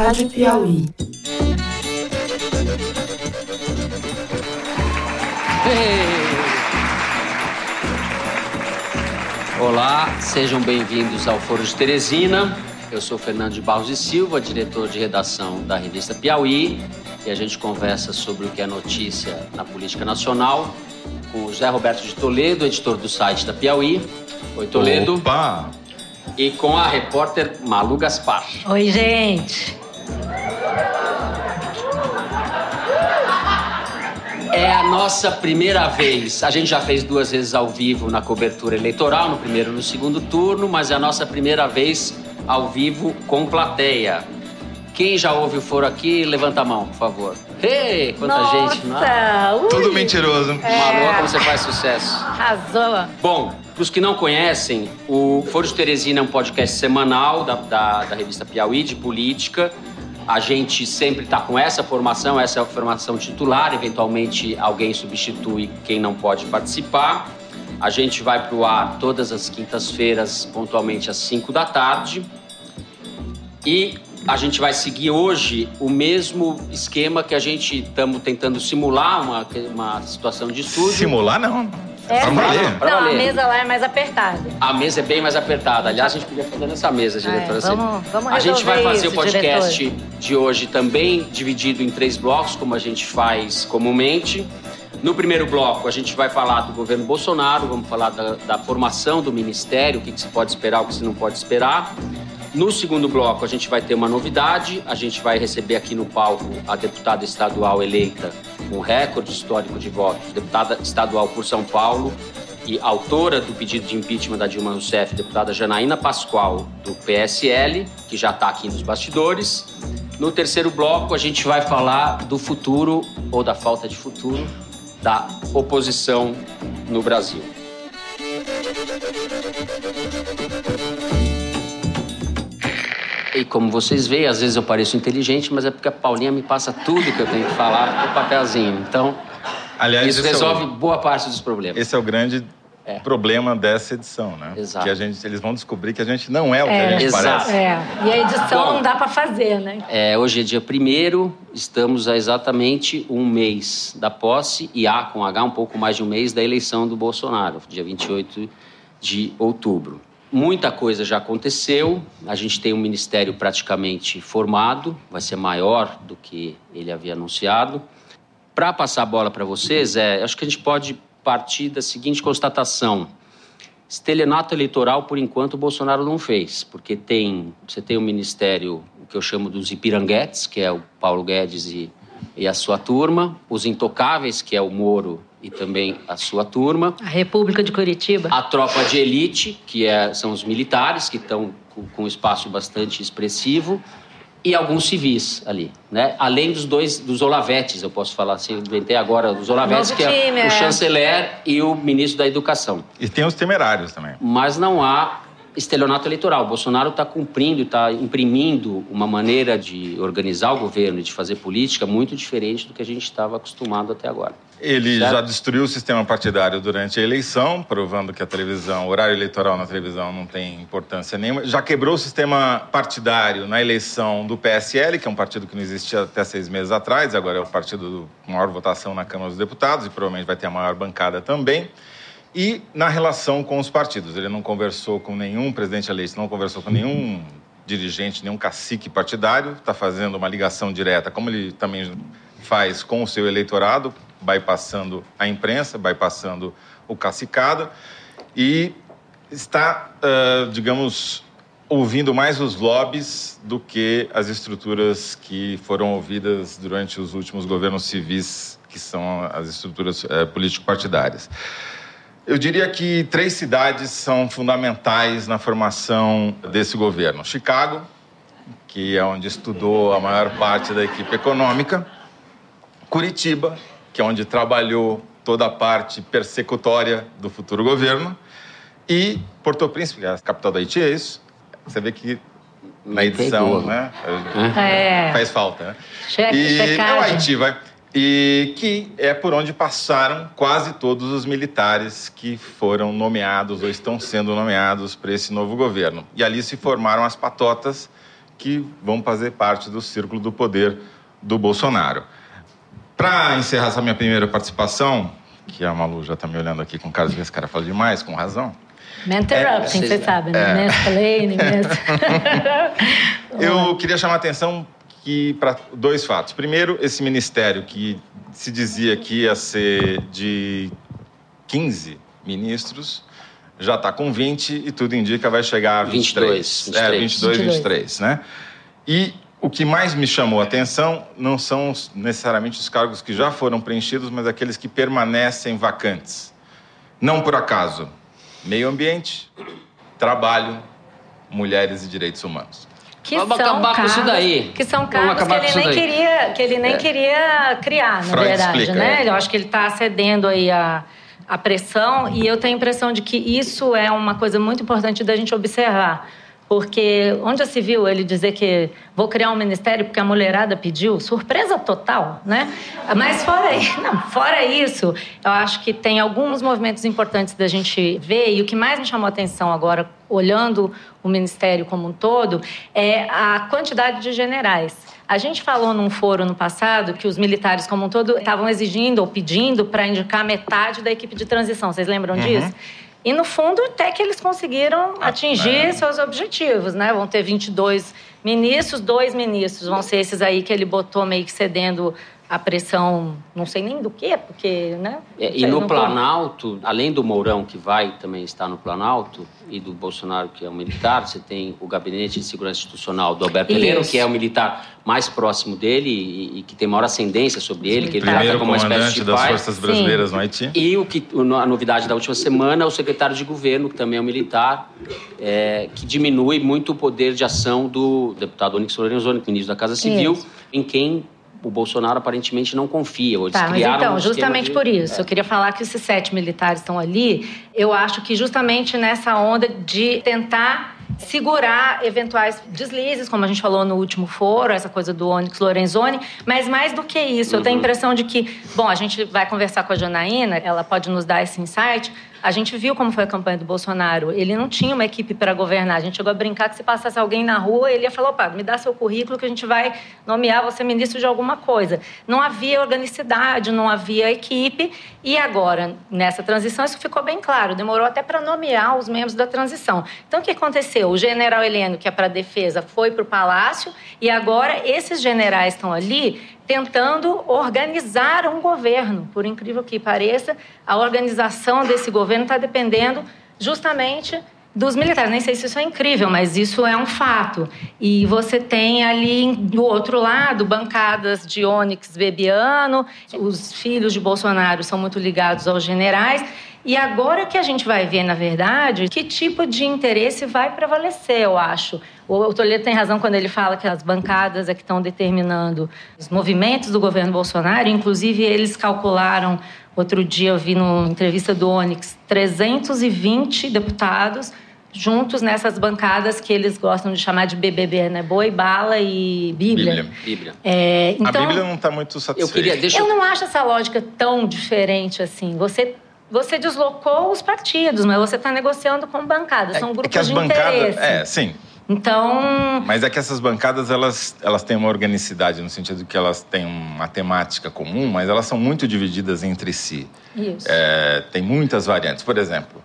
Rádio Piauí. Olá, sejam bem-vindos ao Foro de Teresina. Eu sou Fernando de Barros e Silva, diretor de redação da revista Piauí, e a gente conversa sobre o que é notícia na política nacional com o José Roberto de Toledo, editor do site da Piauí. Oi, Toledo. Opa! E com a repórter Malu Gaspar. Oi, gente. É a nossa primeira vez. A gente já fez duas vezes ao vivo na cobertura eleitoral, no primeiro e no segundo turno, mas é a nossa primeira vez ao vivo com plateia. Quem já ouve o foro aqui, levanta a mão, por favor. Ei, quanta Nossa, gente, não é? Tudo mentiroso. Malu, como você faz sucesso. Arrasou. Bom, para os que não conhecem, o Foro de Teresina é um podcast semanal da, da, da revista Piauí de política. A gente sempre está com essa formação, essa é a formação titular. Eventualmente, alguém substitui quem não pode participar. A gente vai para o ar todas as quintas-feiras, pontualmente às 5 da tarde. E a gente vai seguir hoje o mesmo esquema que a gente estamos tentando simular uma, uma situação de estúdio. Simular, não. É, Pra valer. Pra não, a valer. mesa lá é mais apertada. A mesa é bem mais apertada. Aliás, a gente podia fazer nessa mesa, diretora. É, vamos- vamos a gente vai fazer isso, o podcast de hoje também dividido em três blocos, como a gente faz comumente. No primeiro bloco, a gente vai falar do governo Bolsonaro, vamos falar da, da formação do ministério, o que, que se pode esperar, o que se não pode esperar. No segundo bloco, a gente vai ter uma novidade. A gente vai receber aqui no palco a deputada estadual eleita com recorde histórico de votos, deputada estadual por São Paulo e autora do pedido de impeachment da Dilma Rousseff, deputada Janaína Pascoal, do PSL, que já está aqui nos bastidores. No terceiro bloco, a gente vai falar do futuro, ou da falta de futuro, da oposição no Brasil. E como vocês veem, às vezes eu pareço inteligente, mas é porque a Paulinha me passa tudo que eu tenho que falar no papelzinho. Então, Aliás, isso esse é o- resolve boa parte dos problemas. Esse é o grande É. problema dessa edição, né? Exato. Que a gente, eles vão descobrir que a gente não é o que É. a gente Exato. parece. É. E a edição Bom. não dá pra fazer, né? É, hoje é dia 1 estamos a exatamente um mês da posse e há com H um pouco mais de um mês da eleição do Bolsonaro, dia 28 de outubro. Muita coisa já aconteceu, a gente tem um ministério praticamente formado, vai ser maior do que ele havia anunciado. Para passar a bola para vocês, é, acho que a gente pode partir da seguinte constatação. Estelionato eleitoral, por enquanto, o Bolsonaro não fez, porque tem, você tem o ministério, o que eu chamo dos Ipiranguetes, que é o Paulo Guedes e, e a sua turma, os Intocáveis, que é o Moro e também a sua turma, A República de Curitiba. a tropa de elite, que é- são os militares, que estão com, com um espaço bastante expressivo, e alguns civis ali, né? Além dos dois, dos Olavetes, eu posso falar assim, eu inventei agora, dos Olavetes, Novo que é o é. chanceler e o ministro da Educação E tem os temerários também. mas não há estelionato eleitoral. O Bolsonaro está cumprindo, está imprimindo uma maneira de organizar o governo e de fazer política muito diferente do que a gente estava acostumado até agora. Ele Certo. já destruiu o sistema partidário durante a eleição, provando que a televisão, o horário eleitoral na televisão não tem importância nenhuma. Já quebrou o sistema partidário na eleição do PSL, que é um partido que não existia até seis meses atrás, agora é o partido com maior votação na Câmara dos Deputados e provavelmente vai ter a maior bancada também. E na relação com os partidos. Ele não conversou com nenhum presidente eleito, não conversou com nenhum dirigente, nenhum cacique partidário, está fazendo uma ligação direta, como ele também faz com o seu eleitorado, bypassando a imprensa, bypassando o cacicado, e está, ah, digamos, ouvindo mais os lobbies do que as estruturas que foram ouvidas durante os últimos governos civis, que são as estruturas eh, político-partidárias. Eu diria que três cidades são fundamentais na formação desse governo: Chicago, que é onde estudou a maior parte da equipe econômica, Curitiba, que é onde trabalhou toda a parte persecutória do futuro governo, e Porto Príncipe, que é a capital da Haiti, é isso? Você vê que na edição, pegou. né? É. Faz falta, né? Che E é o checagem. Haiti, vai. E que é por onde passaram quase todos os militares que foram nomeados ou estão sendo nomeados para esse novo governo. E ali se formaram as patotas que vão fazer parte do círculo do poder do Bolsonaro. Para encerrar essa minha primeira participação, que a Malu já está me olhando aqui com cara de que esse cara fala demais, com razão. Me interrupting, é, você sabe, né? É. Eu queria chamar a atenção que para dois fatos. Primeiro, esse ministério que se dizia que ia ser de 15 ministros, já está com 20 e tudo indica vai chegar a 23. 22, 23. É, 22, 22, 23, né? E o que mais me chamou a atenção não são necessariamente os cargos que já foram preenchidos, mas aqueles que permanecem vacantes. Não por acaso. Meio ambiente, trabalho, mulheres e direitos humanos. Que Vamos são acabar cargos, com isso daí. Que são cargos que ele, nem queria, que ele nem é. queria criar, na Freud verdade, explica, né? É. Eu acho que ele está cedendo aí a, a pressão e eu tenho a impressão de que isso é uma coisa muito importante da gente observar porque onde já se viu ele dizer que vou criar um ministério porque a mulherada pediu? Surpresa total, né? Mas fora, não, fora isso, eu acho que tem alguns movimentos importantes da gente ver e o que mais me chamou a atenção agora, olhando o ministério como um todo, é a quantidade de generais. A gente falou num foro no passado que os militares como um todo estavam exigindo ou pedindo para indicar metade da equipe de transição. Vocês lembram uhum. disso? E, no fundo, até que eles conseguiram ah, atingir é. seus objetivos, né? Vão ter 22 ministros, dois ministros vão ser esses aí que ele botou meio que cedendo a pressão, não sei nem do que, porque, né? É, e no Planalto, além do Mourão, que vai também estar no Planalto, e do Bolsonaro, que é um militar, você tem o Gabinete de Segurança Institucional do Alberto Heleno, que é o militar mais próximo dele e, e, que tem maior ascendência sobre ele, que ele trata como uma espécie de das pai. Forças Brasileiras Sim. no Haiti. E o que, a novidade da última semana é o secretário de governo, que também é um militar, é, que diminui muito o poder de ação do deputado Onyx Lorenzoni, ministro da Casa Civil, Isso. em quem o Bolsonaro aparentemente não confia. Ou tá, mas então, um justamente de... por isso, é. eu queria falar que esses sete militares estão ali. Eu acho que justamente nessa onda de tentar segurar eventuais deslizes, como a gente falou no último foro, essa coisa do Onyx Lorenzoni, mas mais do que isso, uhum. eu tenho a uhum. impressão de que, bom, a gente vai conversar com a Janaína, ela pode nos dar esse insight, a gente viu como foi a campanha do Bolsonaro. Ele não tinha uma equipe para governar. A gente chegou a brincar que se passasse alguém na rua, ele ia falar: opa, me dá seu currículo que a gente vai nomear você ministro de alguma coisa. Não havia organicidade, não havia equipe. E agora, nessa transição, isso ficou bem claro. Demorou até para nomear os membros da transição. Então, o que aconteceu? O general Heleno, que é para a defesa, foi para o palácio e agora esses generais estão ali tentando organizar um governo. Por incrível que pareça, a organização desse governo está dependendo justamente dos militares. Nem sei se isso é incrível, mas isso é um fato. E você tem ali do outro lado bancadas de Onyx Bebiano, os filhos de Bolsonaro são muito ligados aos generais. E agora que a gente vai ver, na verdade, que tipo de interesse vai prevalecer, eu acho. O Toledo tem razão quando ele fala que as bancadas é que estão determinando os movimentos do governo Bolsonaro. Inclusive, eles calcularam, outro dia eu vi numa entrevista do Onyx, 320 deputados juntos nessas bancadas que eles gostam de chamar de BBB, né? Boi, bala e Bíblia. Bíblia. Bíblia. É, então, a Bíblia não está muito satisfeita. Eu, queria, deixa... eu não acho essa lógica tão diferente assim. Você você deslocou os partidos, mas você está negociando com bancadas. São grupos é que as de bancadas, interesse. É, sim. Então. Mas é que essas bancadas elas, elas têm uma organicidade no sentido que elas têm uma temática comum, mas elas são muito divididas entre si. Isso. É, tem muitas variantes. Por exemplo,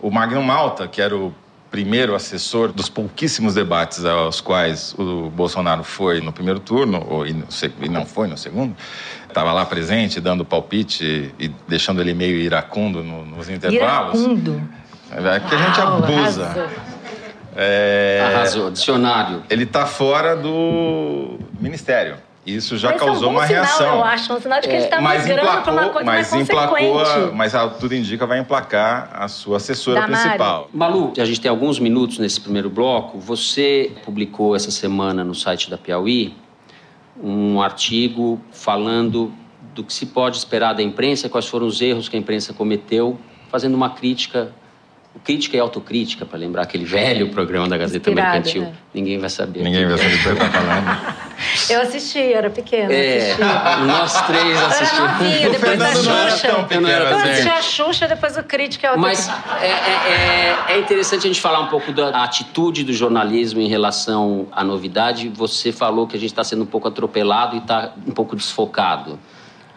o Magno Malta, que era o primeiro assessor dos pouquíssimos debates aos quais o Bolsonaro foi no primeiro turno, ou, e não foi no segundo, estava lá presente, dando palpite e deixando ele meio iracundo nos intervalos. Iracundo? É que a gente abusa. Arrasou. É... Arrasou, dicionário. Ele está fora do ministério. Isso já mas causou é um uma sinal, reação. Eu acho, um sinal de que é, ele está migrando para uma coisa mas mais emplacou, a, Mas a, tudo indica vai emplacar a sua assessora da principal. Mari. Malu, a gente tem alguns minutos nesse primeiro bloco. Você publicou essa semana no site da Piauí um artigo falando do que se pode esperar da imprensa, quais foram os erros que a imprensa cometeu, fazendo uma crítica crítica e autocrítica, para lembrar aquele velho programa da Gazeta Inspirado, Mercantil. Né? Ninguém vai saber. Ninguém vai saber o que está falando. Eu assisti, era pequena. É, nós três assistimos. Era depois da Xuxa. Eu não era Eu assim. assisti a Xuxa, depois o Crítica. Eu Mas é, é- é- é interessante a gente falar um pouco da atitude do jornalismo em relação à novidade. Você falou que a gente está sendo um pouco atropelado e está um pouco desfocado.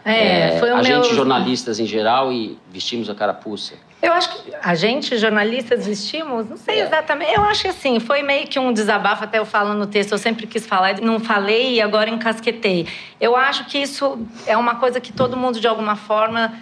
É, foi o a meu... gente, jornalistas em geral, e vestimos a carapuça. Eu acho que a gente, jornalistas, vestimos, não sei É. exatamente. Eu acho que assim, foi meio que um desabafo, até eu falo no texto, eu sempre quis falar, não falei e agora encasquetei. Eu acho que isso é uma coisa que todo mundo, de alguma forma,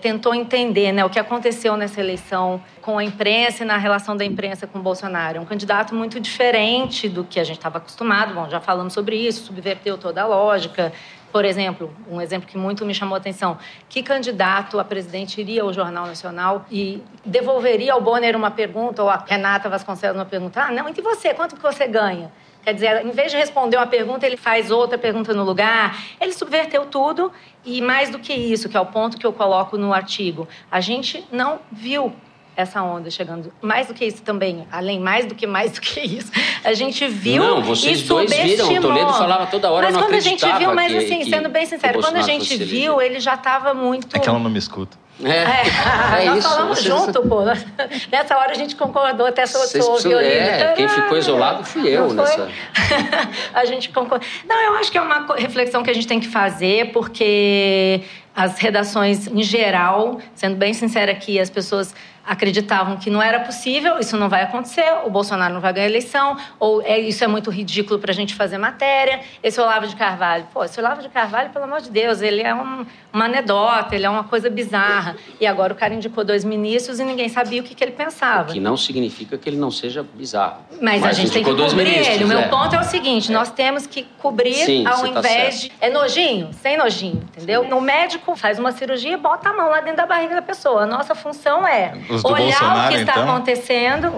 tentou entender, né? O que aconteceu nessa eleição com a imprensa e na relação da imprensa com o Bolsonaro. É um candidato muito diferente do que a gente estava acostumado. Bom, já falamos sobre isso, subverteu toda a lógica. Por exemplo, um exemplo que muito me chamou a atenção: que candidato a presidente iria ao Jornal Nacional e devolveria ao Bonner uma pergunta, ou a Renata Vasconcelos uma pergunta? Ah, não, e você? Quanto que você ganha? Quer dizer, em vez de responder uma pergunta, ele faz outra pergunta no lugar. Ele subverteu tudo e mais do que isso, que é o ponto que eu coloco no artigo, a gente não viu essa onda chegando. Mais do que isso também, além mais do que mais do que isso, a gente viu Não, vocês e dois viram, o subestimou. Toledo falava toda hora, Mas eu não quando a gente viu, mas que- assim, que- sendo bem sincero, o quando a gente viu, ele já estava muito É que ela não me escuta. É, é, é nós isso. falamos vocês- junto, pô. Nessa hora a gente concordou, até sou precisam- violino. é, quem ficou isolado fui eu nessa. a gente concorda. Não, eu acho que é uma reflexão que a gente tem que fazer, porque as redações, em geral, sendo bem sincera aqui, as pessoas acreditavam que não era possível, isso não vai acontecer, o Bolsonaro não vai ganhar a eleição, ou é, isso é muito ridículo para a gente fazer matéria. Esse Olavo de Carvalho, pô, esse Olavo de Carvalho, pelo amor de Deus, ele é um- uma anedota, ele é uma coisa bizarra. E agora o cara indicou dois ministros e ninguém sabia o que, que ele pensava. Que não significa que ele não seja bizarro. Mas, a gente tem que cobrir ministros, ele. O meu é. ponto é o seguinte: nós temos que cobrir Sim, ao tá invés certo. de. É nojinho? Sem nojinho, entendeu? O médico faz uma cirurgia e bota a mão lá dentro da barriga da pessoa. A nossa função é olhar o Bolsonaro, que está então? acontecendo.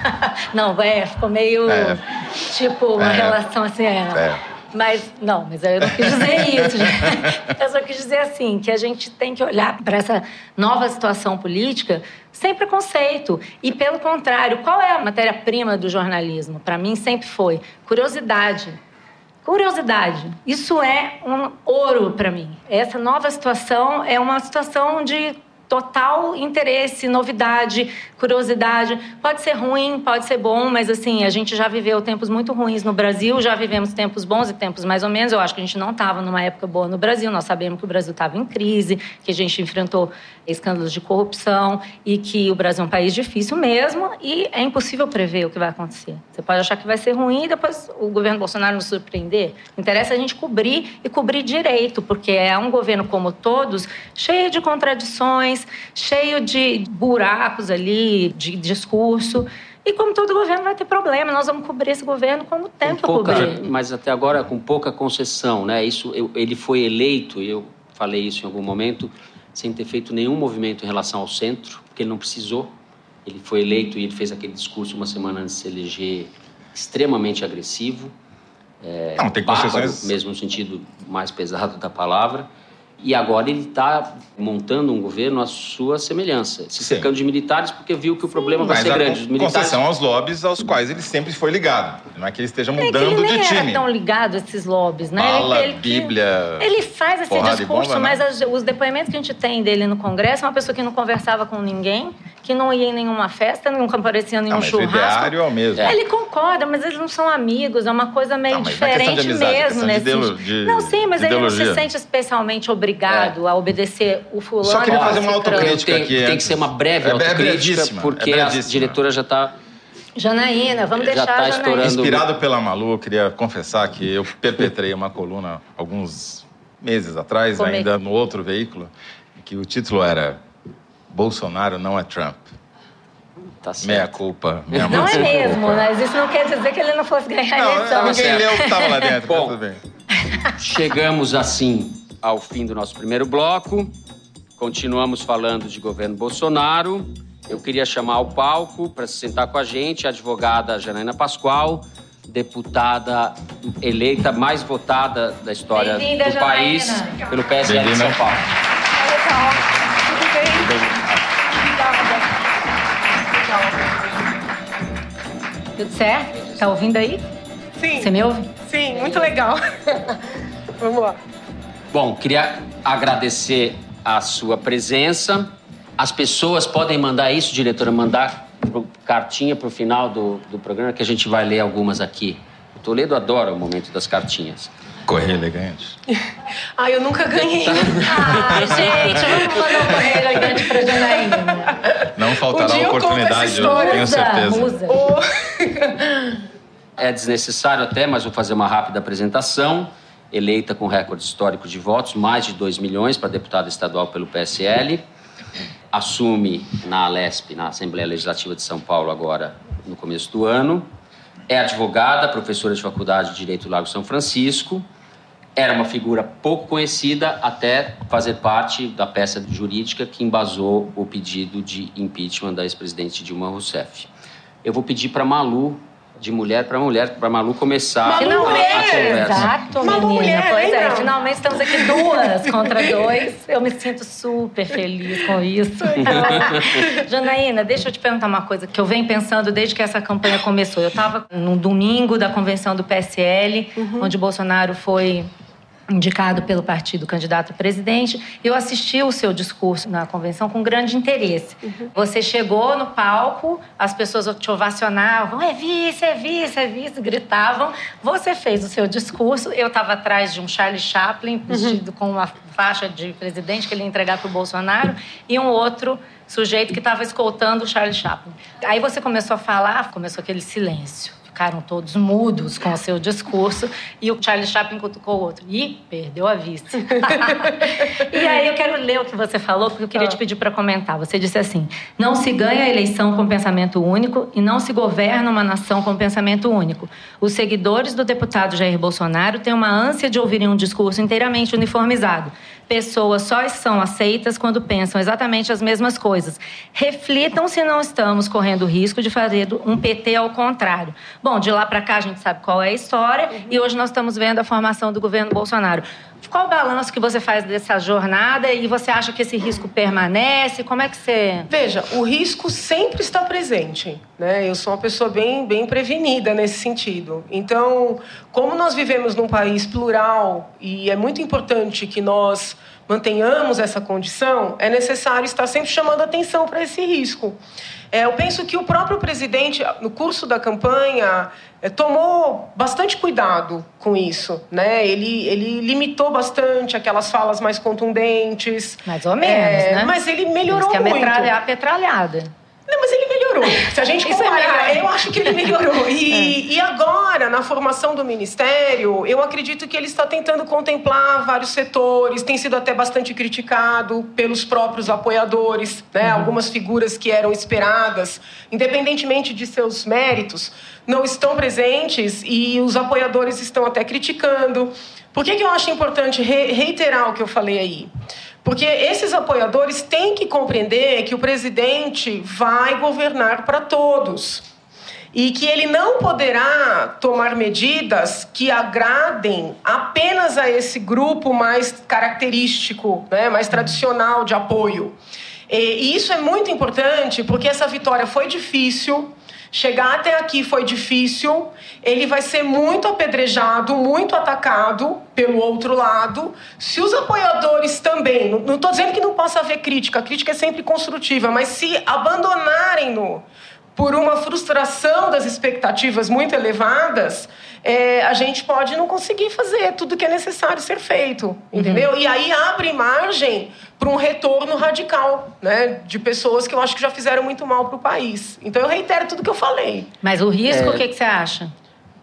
Não, é, ficou meio. É. Tipo, uma É. relação assim. É. É. Mas, não, mas eu não quis dizer isso. Eu só quis dizer assim, que a gente tem que olhar para essa nova situação política sem preconceito. E, pelo contrário, qual é a matéria-prima do jornalismo? Para mim, sempre foi curiosidade. Curiosidade. Isso é um ouro para mim. Essa nova situação é uma situação de total interesse, novidade, curiosidade. Pode ser ruim, pode ser bom, mas assim, a gente já viveu tempos muito ruins no Brasil, já vivemos tempos bons e tempos mais ou menos. Eu acho que a gente não estava numa época boa no Brasil, nós sabemos que o Brasil estava em crise, que a gente enfrentou escândalos de corrupção e que o Brasil é um país difícil mesmo e é impossível prever o que vai acontecer. Você pode achar que vai ser ruim e depois o governo Bolsonaro nos surpreender. Interessa a gente cobrir e cobrir direito, porque é um governo como todos, cheio de contradições, cheio de buracos ali, de discurso. E como todo governo vai ter problema, nós vamos cobrir esse governo como tem Com que pouca, cobrir. mas até agora com pouca concessão, né? Isso, eu- ele foi eleito, e eu falei isso em algum momento, sem ter feito nenhum movimento em relação ao centro, porque ele não precisou. Ele foi eleito e ele fez aquele discurso uma semana antes de se eleger extremamente agressivo, Não, tem bárbaro, concessões. mesmo no sentido mais pesado da palavra. E agora ele está montando um governo à sua semelhança, se Sim. cercando de militares, porque viu que o problema vai Mas ser a grande. Os militares concessão aos lobbies aos quais ele sempre foi ligado. Não é que ele esteja É que mudando ele nem de era time. tão ligado a esses lobbies, né? Bala, Ele- ele- Bíblia. Ele faz esse discurso, bomba, né? mas as- os depoimentos que a gente tem dele no Congresso é uma pessoa que não conversava com ninguém, que não ia em nenhuma festa, não comparecia em nenhum Não, mas o churrasco. ideário é o mesmo. Ele concorda, mas eles não são amigos, é uma coisa meio Não, mas é diferente de amizade, é mesmo. questão de de- não, sim, mas ele não se sente especialmente obrigado a obedecer o fulano. Só queria fazer uma autocrítica tem, aqui tem que ser uma breve É- é autocrítica, brevíssima, porque é a diretora já está... Janaína, vamos Já deixar tá a Janaína. estourando. Inspirado pela Malu, eu queria confessar que eu perpetrei uma coluna alguns meses atrás, Como é ainda no outro veículo, que o título era Bolsonaro não é Trump. Tá certo. Meia culpa. Minha Não é mesmo, culpa. mas isso não quer dizer que ele não fosse ganhar a Não, eleição. ninguém leu o que estava lá dentro, Bom. mas tudo bem. Chegamos assim ao fim do nosso primeiro bloco. Continuamos falando de governo Bolsonaro. Eu queria chamar ao palco para se sentar com a gente a advogada Janaína Pascoal, deputada eleita mais votada da história do país Janaína. pelo PSL de. São Paulo. Tudo bem? Obrigada. Tudo certo? Tá ouvindo aí? Sim. Você me ouve? Sim, muito legal. Vamos lá. Bom, queria agradecer a sua presença. As pessoas podem mandar isso, diretora, mandar pro, cartinha para o final do, do programa, que a gente vai ler algumas aqui. O Toledo adora o momento das cartinhas. Correio elegante. Ah, eu nunca ganhei. Ai, gente, vamos mandar um correio elegante pra Janaína. Não faltará Um eu oportunidade, eu história. tenho certeza. usa. É desnecessário até, mas vou fazer uma rápida apresentação. Eleita com recorde histórico de votos, mais de 2 milhões para deputada estadual pelo PSL. Assume na Alesp, na Assembleia Legislativa de São Paulo, agora no começo do ano. É advogada, professora de Faculdade de Direito do Lago São Francisco. Era uma figura pouco conhecida até fazer parte da peça jurídica que embasou o pedido de impeachment da ex-presidente Dilma Rousseff. Eu vou pedir para Malu, de mulher para mulher, para Malu começar Malu a, mulher! a conversa. Exato, Malu menina. mulher, pois é, lembra? finalmente estamos aqui duas contra dois. Eu me sinto super feliz com isso. Janaína, deixa eu te perguntar uma coisa que eu venho pensando desde que essa campanha começou. Eu estava num domingo da convenção do PSL, onde Bolsonaro foi indicado pelo partido candidato a presidente. Eu assisti o seu discurso na convenção com grande interesse. Você chegou no palco, as pessoas te ovacionavam, é vice, é vice, é vice, gritavam. Você fez o seu discurso, eu estava atrás de um Charlie Chaplin, vestido com uma faixa de presidente que ele ia entregar para o Bolsonaro, e um outro sujeito que estava escoltando o Charlie Chaplin. Aí você começou a falar, começou aquele silêncio. Ficaram todos mudos com o seu discurso e o Charlie Chaplin cutucou o outro. Ih, perdeu a vista. e aí eu quero ler o que você falou, porque eu queria te pedir para comentar. Você disse assim: não se ganha a eleição com pensamento único e não se governa uma nação com pensamento único. Os seguidores do deputado Jair Bolsonaro têm uma ânsia de ouvirem um discurso inteiramente uniformizado. Pessoas só são aceitas quando pensam exatamente as mesmas coisas. Reflitam se não estamos correndo o risco de fazer um PT ao contrário. Bom, de lá para cá a gente sabe qual é a história e hoje nós estamos vendo a formação do governo Bolsonaro. Qual o balanço que você faz dessa jornada e você acha que esse risco permanece? Como é que você. Veja, o risco sempre está presente. Né? Eu sou uma pessoa bem, bem prevenida nesse sentido. Então, como nós vivemos num país plural e é muito importante que nós mantenhamos essa condição, é necessário estar sempre chamando atenção para esse risco. É, eu penso que o próprio presidente, no curso da campanha, é, tomou bastante cuidado com isso. Né? Ele, ele limitou bastante aquelas falas mais contundentes. Mais ou menos, É, né? Mas ele melhorou Diz que a muito. metralha é a petralhada. Não, mas ele melhorou. Se a gente é comparar, melhor. eu acho que ele melhorou. E, e agora, na formação do ministério, eu acredito que ele está tentando contemplar vários setores, tem sido até bastante criticado pelos próprios apoiadores, né? Algumas figuras que eram esperadas, independentemente de seus méritos, não estão presentes e os apoiadores estão até criticando. Por que, que eu acho importante re- reiterar o que eu falei aí? Porque esses apoiadores têm que compreender que o presidente vai governar para todos. E que ele não poderá tomar medidas que agradem apenas a esse grupo mais característico, né, mais tradicional de apoio. E isso é muito importante porque essa vitória foi difícil. Chegar até aqui foi difícil. Ele vai ser muito apedrejado, muito atacado pelo outro lado. Se os apoiadores também, não- estou dizendo que não possa haver crítica, a crítica é sempre construtiva, mas se abandonarem-no por uma frustração das expectativas muito elevadas, é, a gente pode não conseguir fazer tudo que é necessário ser feito, entendeu? E aí abre margem para um retorno radical, né, de pessoas que eu acho que já fizeram muito mal para o país. Então eu reitero tudo que eu falei. Mas o risco, É. o que, que você acha?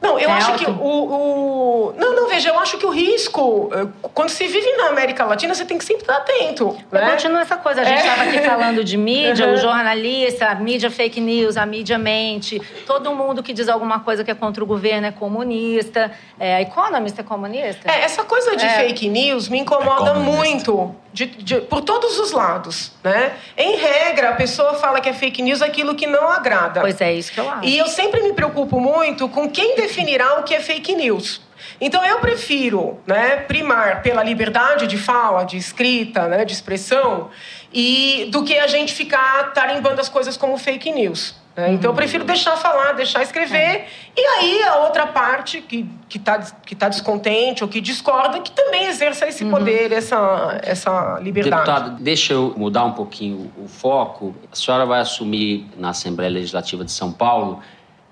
Não, eu É acho alto? que o, o. Não, não, veja, eu acho que o risco, eh, quando se vive na América Latina, você tem que sempre estar atento. Eu né? continuo essa coisa. A gente É. estava aqui falando de mídia, Uhum. o jornalista, a mídia fake news, a mídia mente. Todo mundo que diz alguma coisa que é contra o governo é comunista. É, a Economist é comunista? É, essa coisa de É. fake news me incomoda É muito, de- de- por todos os lados, né? Em regra, a pessoa fala que é fake news aquilo que não agrada. Pois é, isso que eu acho. E eu sempre me preocupo muito com quem definirá o que é fake news. Então eu prefiro né, primar pela liberdade de fala, de escrita, né, de expressão, e do que a gente ficar tarimbando as coisas como fake news. Né? Então eu prefiro deixar falar, deixar escrever. É. E aí a outra parte que está que tá descontente ou que discorda, que também exerça esse uhum. poder, essa, essa liberdade. Deputado, deixa eu mudar um pouquinho o foco. A senhora vai assumir na Assembleia Legislativa de São Paulo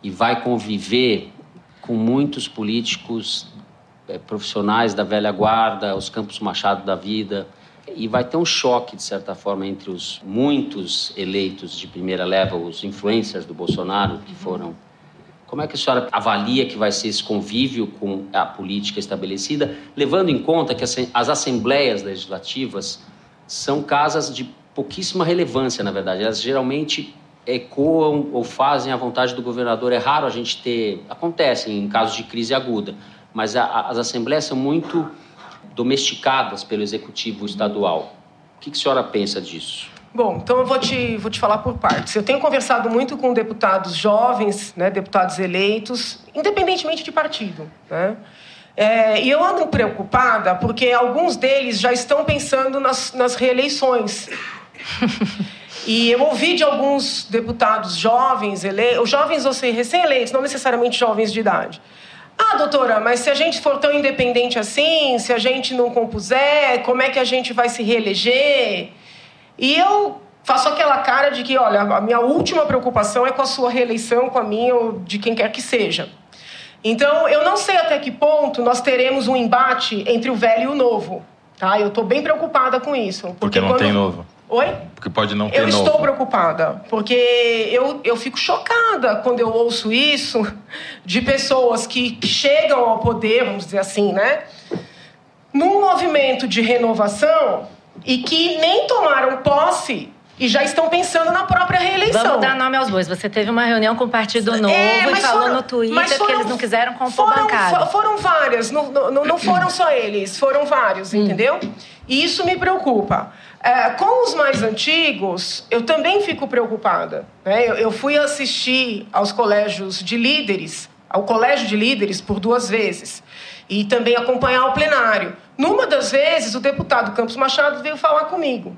e vai conviver com muitos políticos é, profissionais da velha guarda, os Campos Machado da vida, e vai ter um choque, de certa forma, entre os muitos eleitos de primeira leva, os influencers do Bolsonaro, que foram. Como é que a senhora avalia que vai ser esse convívio com a política estabelecida, levando em conta que as assembleias legislativas são casas de pouquíssima relevância, na verdade. Elas geralmente ecoam ou fazem a vontade do governador. É raro a gente ter. Acontece em casos de crise aguda, mas a, as assembleias são muito domesticadas pelo executivo estadual. O que, que a senhora pensa disso? Bom, então eu vou te, vou te falar por partes. Eu tenho conversado muito com deputados jovens, né, deputados eleitos, independentemente de partido. Né? É, e eu ando preocupada porque alguns deles já estão pensando nas, nas reeleições. E eu ouvi de alguns deputados jovens, ele... jovens ou recém-eleitos, não necessariamente jovens de idade, ah, doutora, mas se a gente for tão independente assim, se a gente não compuser, como é que a gente vai se reeleger? E eu faço aquela cara de que, olha, a minha última preocupação é com a sua reeleição, com a minha ou de quem quer que seja. Então, eu não sei até que ponto nós teremos um embate entre o velho e o novo. Tá? Eu estou bem preocupada com isso. Porque, porque não quando... tem novo. Oi? Porque pode não ter Eu novo. estou preocupada, porque eu, eu fico chocada quando eu ouço isso de pessoas que chegam ao poder, vamos dizer assim, né? Num movimento de renovação e que nem tomaram posse e já estão pensando na própria reeleição. Vamos dar nome aos bois. Você teve uma reunião com o Partido é, Novo é, e falou foram, no Twitter foram, que eles não quiseram compor foram, bancada. Foram várias, não, não, não foram só eles, foram vários, hum. entendeu? E isso me preocupa. É, com os mais antigos, eu também fico preocupada. Né? Eu, eu fui assistir aos colégios de líderes, ao colégio de líderes, por duas vezes. E também acompanhar o plenário. Numa das vezes, o deputado Campos Machado veio falar comigo.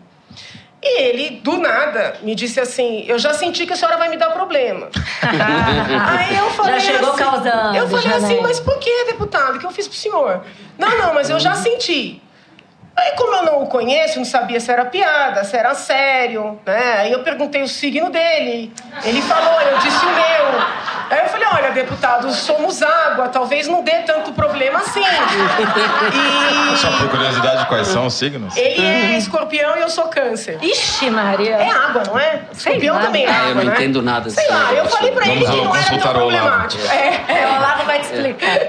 E ele, do nada, me disse assim: Eu já senti que a senhora vai me dar problema. Aí eu falei. Já chegou assim, causando. Eu falei assim: Mas por que, deputado? O que eu fiz pro senhor? Não, não, mas eu já senti. Aí, como eu não o conheço, não sabia se era piada, se era sério, né? Aí eu perguntei o signo dele. Ele falou, eu disse o meu. Aí eu falei, olha, deputado, somos água, talvez não dê tanto problema assim. E... Só por curiosidade, quais são os signos? Ele é escorpião e eu sou câncer. Ixi, Maria. É água, não é? Escorpião também é água, Eu não né? entendo nada. Sei lá, eu falei pra ele que não era tão problemático. É, é, o Olavo vai te explicar.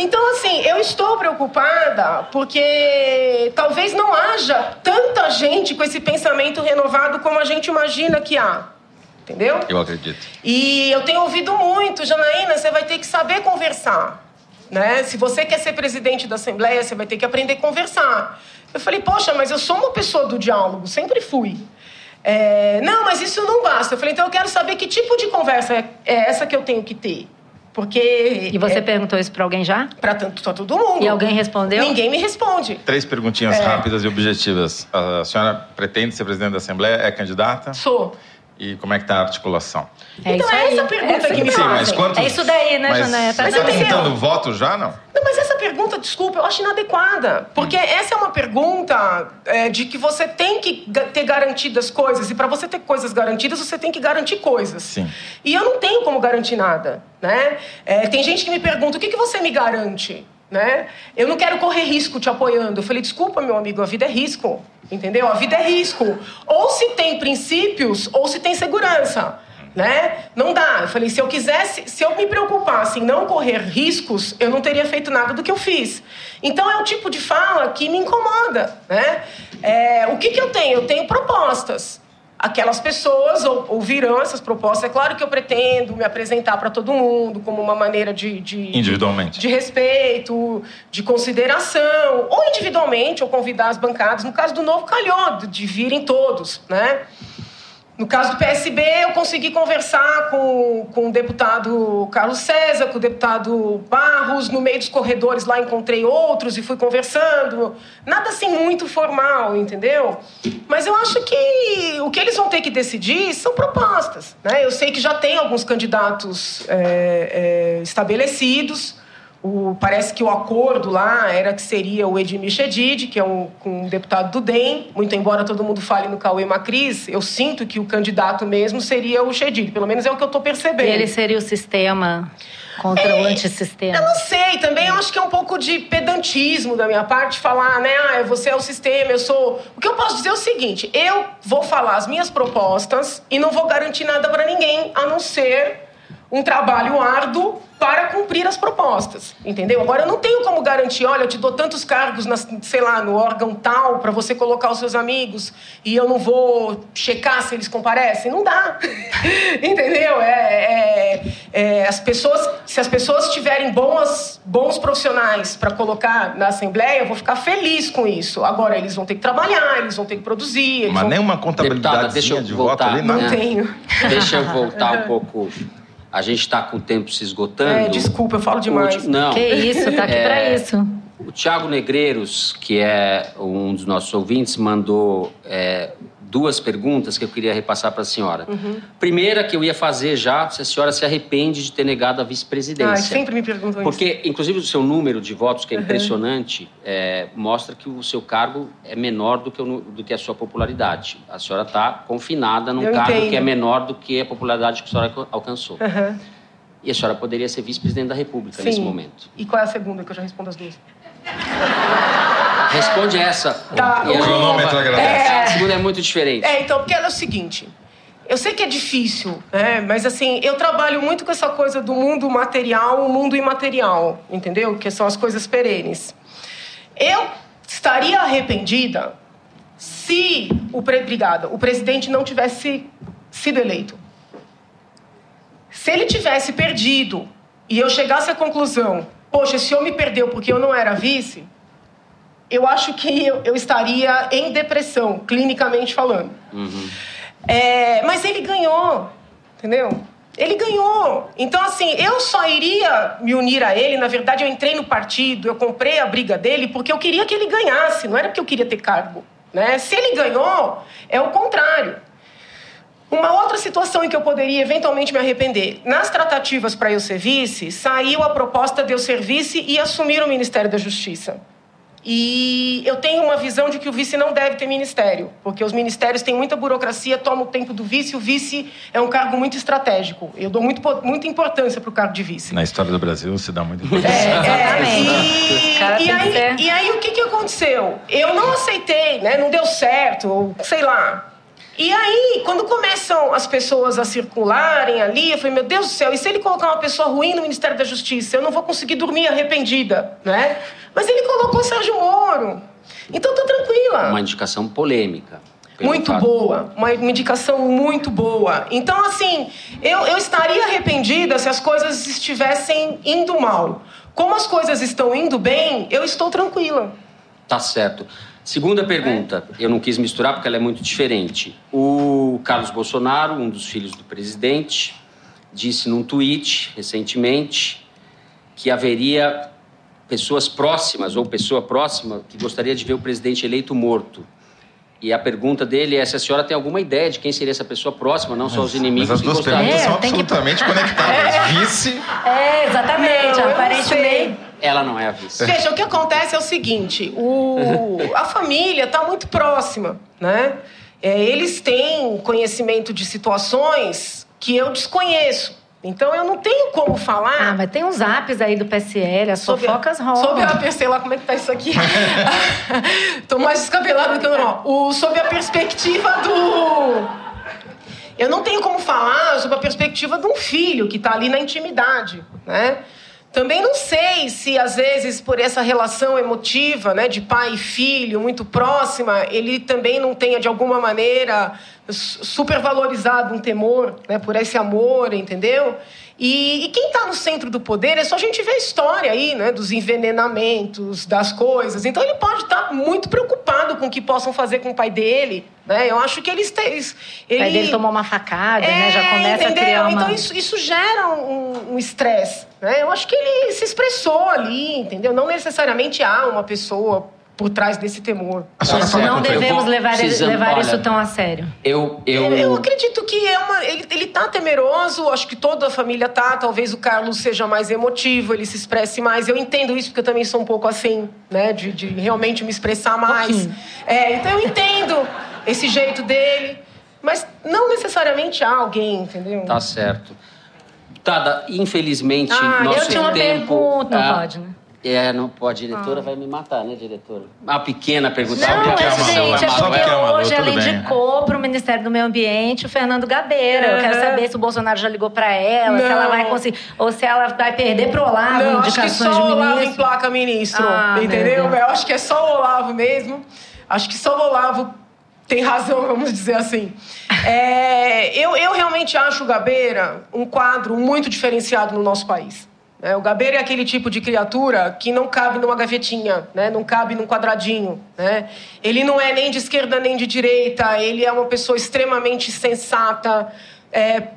Então, assim, eu estou preocupada porque talvez não haja tanta gente com esse pensamento renovado como a gente imagina que há. Entendeu? Eu acredito. E eu tenho ouvido muito, Janaína, você vai ter que saber conversar. Né? Se você quer ser presidente da Assembleia, você vai ter que aprender a conversar. Eu falei, poxa, mas eu sou uma pessoa do diálogo, sempre fui. É, não, mas isso não basta. Eu falei, então eu quero saber que tipo de conversa é, é essa que eu tenho que ter. Porque. E você é, perguntou isso para alguém já? Para tanto pra todo mundo. E alguém respondeu? Ninguém me responde. Três perguntinhas é. rápidas e objetivas. A senhora pretende ser presidente da Assembleia? É candidata? Sou. E como é que está a articulação? É então é essa pergunta essa que me Sim, mas quantos... É isso daí, né, Janeta? Mas você está tentando voto já, não? Não, mas essa pergunta, desculpa, eu acho inadequada. Porque hum. essa é uma pergunta é, de que você tem que ter garantidas coisas. E para você ter coisas garantidas, você tem que garantir coisas. Sim. E eu não tenho como garantir nada, né? É, tem gente que me pergunta, o que, que você me garante? Né? Eu não quero correr risco te apoiando. Eu falei, desculpa, meu amigo, a vida é risco. Entendeu? A vida é risco. Ou se tem princípios, ou se tem segurança. Né? Não dá. Eu falei, se eu quisesse, se eu me preocupasse em não correr riscos, eu não teria feito nada do que eu fiz. Então é um tipo de fala que me incomoda, né? É, o que, que eu tenho? Eu tenho propostas aquelas pessoas ouvirão essas propostas. É claro que eu pretendo me apresentar para todo mundo como uma maneira de, de, individualmente de respeito, de consideração, ou individualmente, ou convidar as bancadas. No caso do novo calhou de virem todos, né? No caso do PSB, eu consegui conversar com, com o deputado Carlos César, com o deputado Barros. No meio dos corredores lá encontrei outros e fui conversando. Nada assim muito formal, entendeu? Mas eu acho que o que eles vão ter que decidir são propostas. Né? Eu sei que já tem alguns candidatos é, é, estabelecidos. O, parece que o acordo lá era que seria o Edmir Chedid, que é um, um, deputado do DEM. Muito embora todo mundo fale no Cauê Macris, eu sinto que o candidato mesmo seria o Chedid. Pelo menos é o que eu estou percebendo. E ele seria o sistema contra é, o antissistema? Eu não sei, também eu acho que é um pouco de pedantismo da minha parte falar, né? Ah, você é o sistema, eu sou. O que eu posso dizer é o seguinte: eu vou falar as minhas propostas e não vou garantir nada para ninguém, a não ser um trabalho árduo para cumprir as propostas, entendeu? Agora eu não tenho como garantir, olha, eu te dou tantos cargos, na, sei lá, no órgão tal para você colocar os seus amigos e eu não vou checar se eles comparecem, não dá, entendeu? É, é, é, as pessoas, se as pessoas tiverem bons, bons profissionais para colocar na assembleia, eu vou ficar feliz com isso. Agora eles vão ter que trabalhar, eles vão ter que produzir. Mas vão... nem uma contabilidade de voto ali, não, não tenho. Deixa eu voltar um pouco a gente está com o tempo se esgotando. É, desculpa, eu falo demais. Não. Que isso, tá aqui é, para isso. O Tiago Negreiros, que é um dos nossos ouvintes, mandou é, duas perguntas que eu queria repassar para a senhora. Uhum. Primeira que eu ia fazer já, se a senhora se arrepende de ter negado a vice-presidência. Ah, sempre me perguntam Porque, isso. Porque, inclusive, o seu número de votos, que é uhum. impressionante, é, mostra que o seu cargo é menor do que, o, do que a sua popularidade. A senhora está confinada num eu cargo entendo. que é menor do que a popularidade que a senhora alcançou. Uhum. E a senhora poderia ser vice-presidente da República Sim. nesse momento. E qual é a segunda, que eu já respondo as duas? Responde essa. Tá, o cronômetro agradece. É... A segunda é muito diferente. É, então, porque ela é o seguinte. Eu sei que é difícil, né? Mas assim, eu trabalho muito com essa coisa do mundo material, o mundo imaterial, entendeu? Que são as coisas perenes. Eu estaria arrependida se o, pre... Obrigada, o presidente não tivesse sido eleito. Se ele tivesse perdido e eu chegasse à conclusão, poxa, esse homem perdeu porque eu não era vice, eu acho que eu, eu estaria em depressão, clinicamente falando. Uhum. É, mas ele ganhou, entendeu? Ele ganhou. Então, assim, eu só iria me unir a ele. Na verdade, eu entrei no partido, eu comprei a briga dele porque eu queria que ele ganhasse, não era porque eu queria ter cargo. Né? Se ele ganhou, é o contrário. Uma outra situação em que eu poderia eventualmente me arrepender. Nas tratativas para eu ser vice, saiu a proposta de eu ser vice e assumir o Ministério da Justiça. E eu tenho uma visão de que o vice não deve ter ministério, porque os ministérios têm muita burocracia, tomam o tempo do vice. O vice é um cargo muito estratégico. Eu dou muito, muita importância para o cargo de vice. Na história do Brasil se dá muita importância. É, é, e, e, aí, e aí o que, que aconteceu? Eu não aceitei, né? não deu certo, sei lá. E aí, quando começam as pessoas a circularem ali, eu falei, meu Deus do céu, e se ele colocar uma pessoa ruim no Ministério da Justiça? Eu não vou conseguir dormir arrependida, né? Mas ele colocou o Sérgio Moro. Então, tô tranquila. Uma indicação polêmica. Muito fato. boa, uma indicação muito boa. Então, assim, eu, eu estaria arrependida se as coisas estivessem indo mal. Como as coisas estão indo bem, eu estou tranquila. Tá certo. Segunda pergunta, eu não quis misturar porque ela é muito diferente. O Carlos Bolsonaro, um dos filhos do presidente, disse num tweet recentemente que haveria pessoas próximas ou pessoa próxima que gostaria de ver o presidente eleito morto. E a pergunta dele é se a senhora tem alguma ideia de quem seria essa pessoa próxima, não só os inimigos. Mas as duas perguntas é, são absolutamente que... conectadas. É. Vice. É, exatamente. Não, aparentemente. Ela não é a vice. Veja, o que acontece é o seguinte: o... a família está muito próxima, né? É, eles têm conhecimento de situações que eu desconheço. Então eu não tenho como falar. Ah, mas tem uns apps aí do PSL, as sobre fofocas rolam. Sobre a sei lá como é que tá isso aqui. Tô mais descabelado do que o normal. O, sobre a perspectiva do. Eu não tenho como falar sobre a perspectiva de um filho que está ali na intimidade, né? Também não sei se, às vezes, por essa relação emotiva, né, de pai e filho, muito próxima, ele também não tenha, de alguma maneira, supervalorizado um temor né, por esse amor, entendeu? E, e quem está no centro do poder é só a gente ver a história aí, né? Dos envenenamentos, das coisas. Então ele pode estar tá muito preocupado com o que possam fazer com o pai dele. Né? Eu acho que eles. Ele... O pai dele tomou uma facada, é, né? Já começa entendeu? a criar uma... Então isso, isso gera um estresse. Um né? Eu acho que ele se expressou ali, entendeu? Não necessariamente há uma pessoa por trás desse temor. Não devemos levar, levar olha, isso tão a sério. Eu, eu... eu, eu acredito que é uma, ele, ele tá temeroso, acho que toda a família tá. Talvez o Carlos seja mais emotivo, ele se expresse mais. Eu entendo isso porque eu também sou um pouco assim, né? De, de realmente me expressar mais. Um é, então eu entendo esse jeito dele. Mas não necessariamente há alguém, entendeu? Tá certo. Tada, infelizmente, ah, nosso eu tinha uma tempo... pergunta. Não pode, né? É, não pode. A diretora ah. vai me matar, né, diretora? Uma pequena pergunta. Não, mas, gente, é porque hoje ela indicou para o Ministério do Meio Ambiente o Fernando Gabeira. Uhum. Eu quero saber se o Bolsonaro já ligou para ela, não. se ela vai conseguir... Ou se ela vai perder pro Olavo não, indicações acho que só o Olavo emplaca ministro, ah, entendeu? Eu acho que é só o Olavo mesmo. Acho que só o Olavo tem razão, vamos dizer assim. É, eu, eu realmente acho o Gabeira um quadro muito diferenciado no nosso país. É, o Gabeira é aquele tipo de criatura que não cabe numa gavetinha, né? não cabe num quadradinho. Né? Ele não é nem de esquerda nem de direita, ele é uma pessoa extremamente sensata. É,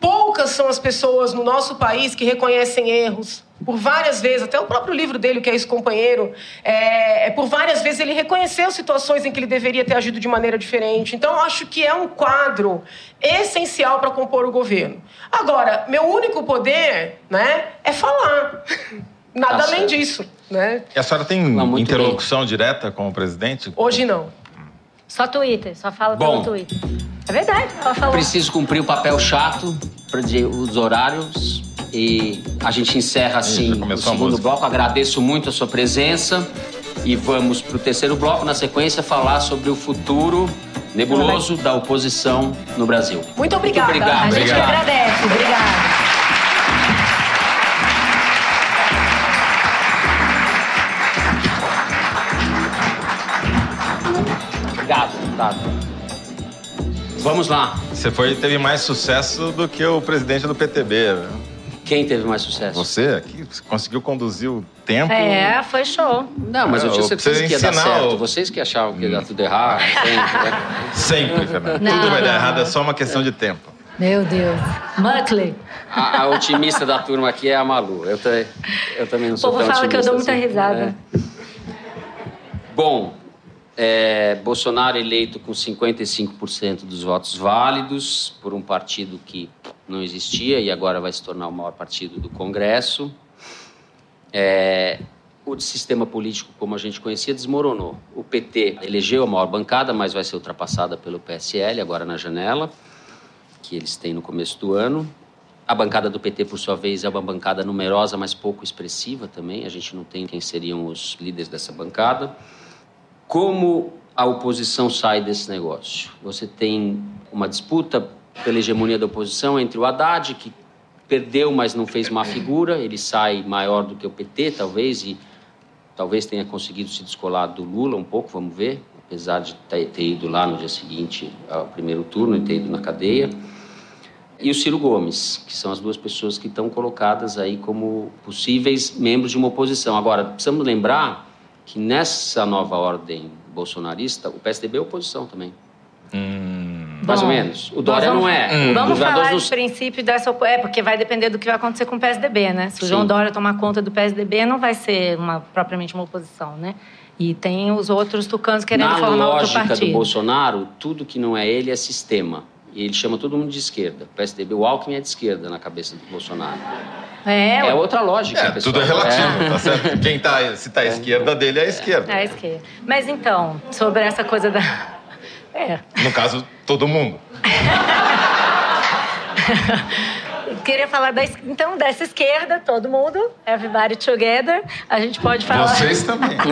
poucas são as pessoas no nosso país que reconhecem erros, por várias vezes, até o próprio livro dele, que é esse companheiro, é, é, por várias vezes ele reconheceu situações em que ele deveria ter agido de maneira diferente. Então, acho que é um quadro essencial para compor o governo. Agora, meu único poder né, é falar. Nada tá além disso. Né? E a senhora tem não, interlocução bem. direta com o presidente? Hoje não. Só Twitter, só fala Bom, pelo Twitter. É verdade, ela falou. Preciso cumprir o papel chato, os horários e a gente encerra assim o segundo bloco. Agradeço muito a sua presença. E vamos para o terceiro bloco, na sequência, falar sobre o futuro nebuloso da oposição no Brasil. Muito obrigada. Muito obrigado. A gente obrigado. agradece. Obrigada. Obrigado, Tato. Vamos lá. Você foi, teve mais sucesso do que o presidente do PTB. Quem teve mais sucesso? Você aqui conseguiu conduzir o tempo. É, foi show. Não, mas eu tinha certeza que ia dar certo. Vocês que achavam que ia dar tudo errado. Sempre, né? sempre Fernando. Não, tudo vai dar errado, é só uma questão de tempo. Meu Deus. Muckley. A, a, otimista da turma aqui é a Malu. Eu, eu também não sou tão otimista. O povo fala que eu dou muita assim, risada. Né? Bom, é, Bolsonaro eleito com 55% dos votos válidos por um partido que não existia e agora vai se tornar o maior partido do Congresso. É, o sistema político, como a gente conhecia, desmoronou. O PT elegeu a maior bancada, mas vai ser ultrapassada pelo PSL agora na janela, que eles têm no começo do ano. A bancada do PT, por sua vez, é uma bancada numerosa, mas pouco expressiva também. A gente não tem quem seriam os líderes dessa bancada. Como a oposição sai desse negócio? Você tem uma disputa pela hegemonia da oposição entre o Haddad, que perdeu, mas não fez má figura, ele sai maior do que o PT, talvez, e talvez tenha conseguido se descolar do Lula um pouco, vamos ver, apesar de ter ido lá no dia seguinte ao primeiro turno e ter ido na cadeia. E o Ciro Gomes, que são as duas pessoas que estão colocadas aí como possíveis membros de uma oposição. Agora, precisamos lembrar que nessa nova ordem bolsonarista, o PSDB é oposição também. Hum. Mais Bom, ou menos. O Dória vamos, não é. Hum. Vamos falar dos... princípio dessa... É, porque vai depender do que vai acontecer com o PSDB, né? Se o Sim. João Dória tomar conta do PSDB, não vai ser uma, propriamente uma oposição, né? E tem os outros tucanos querendo Na formar outro partido. Na lógica do Bolsonaro, tudo que não é ele é sistema. E ele chama todo mundo de esquerda. O PSDB, o Alckmin é de esquerda na cabeça do Bolsonaro. É, é outra lógica, é, pessoal. Tudo é relativo, é. tá certo? Quem tá, se tá à esquerda dele é a esquerda. É a esquerda. Mas então, sobre essa coisa da é. No caso, todo mundo. queria falar da, então dessa esquerda, todo mundo, everybody together. A gente pode falar. Vocês também.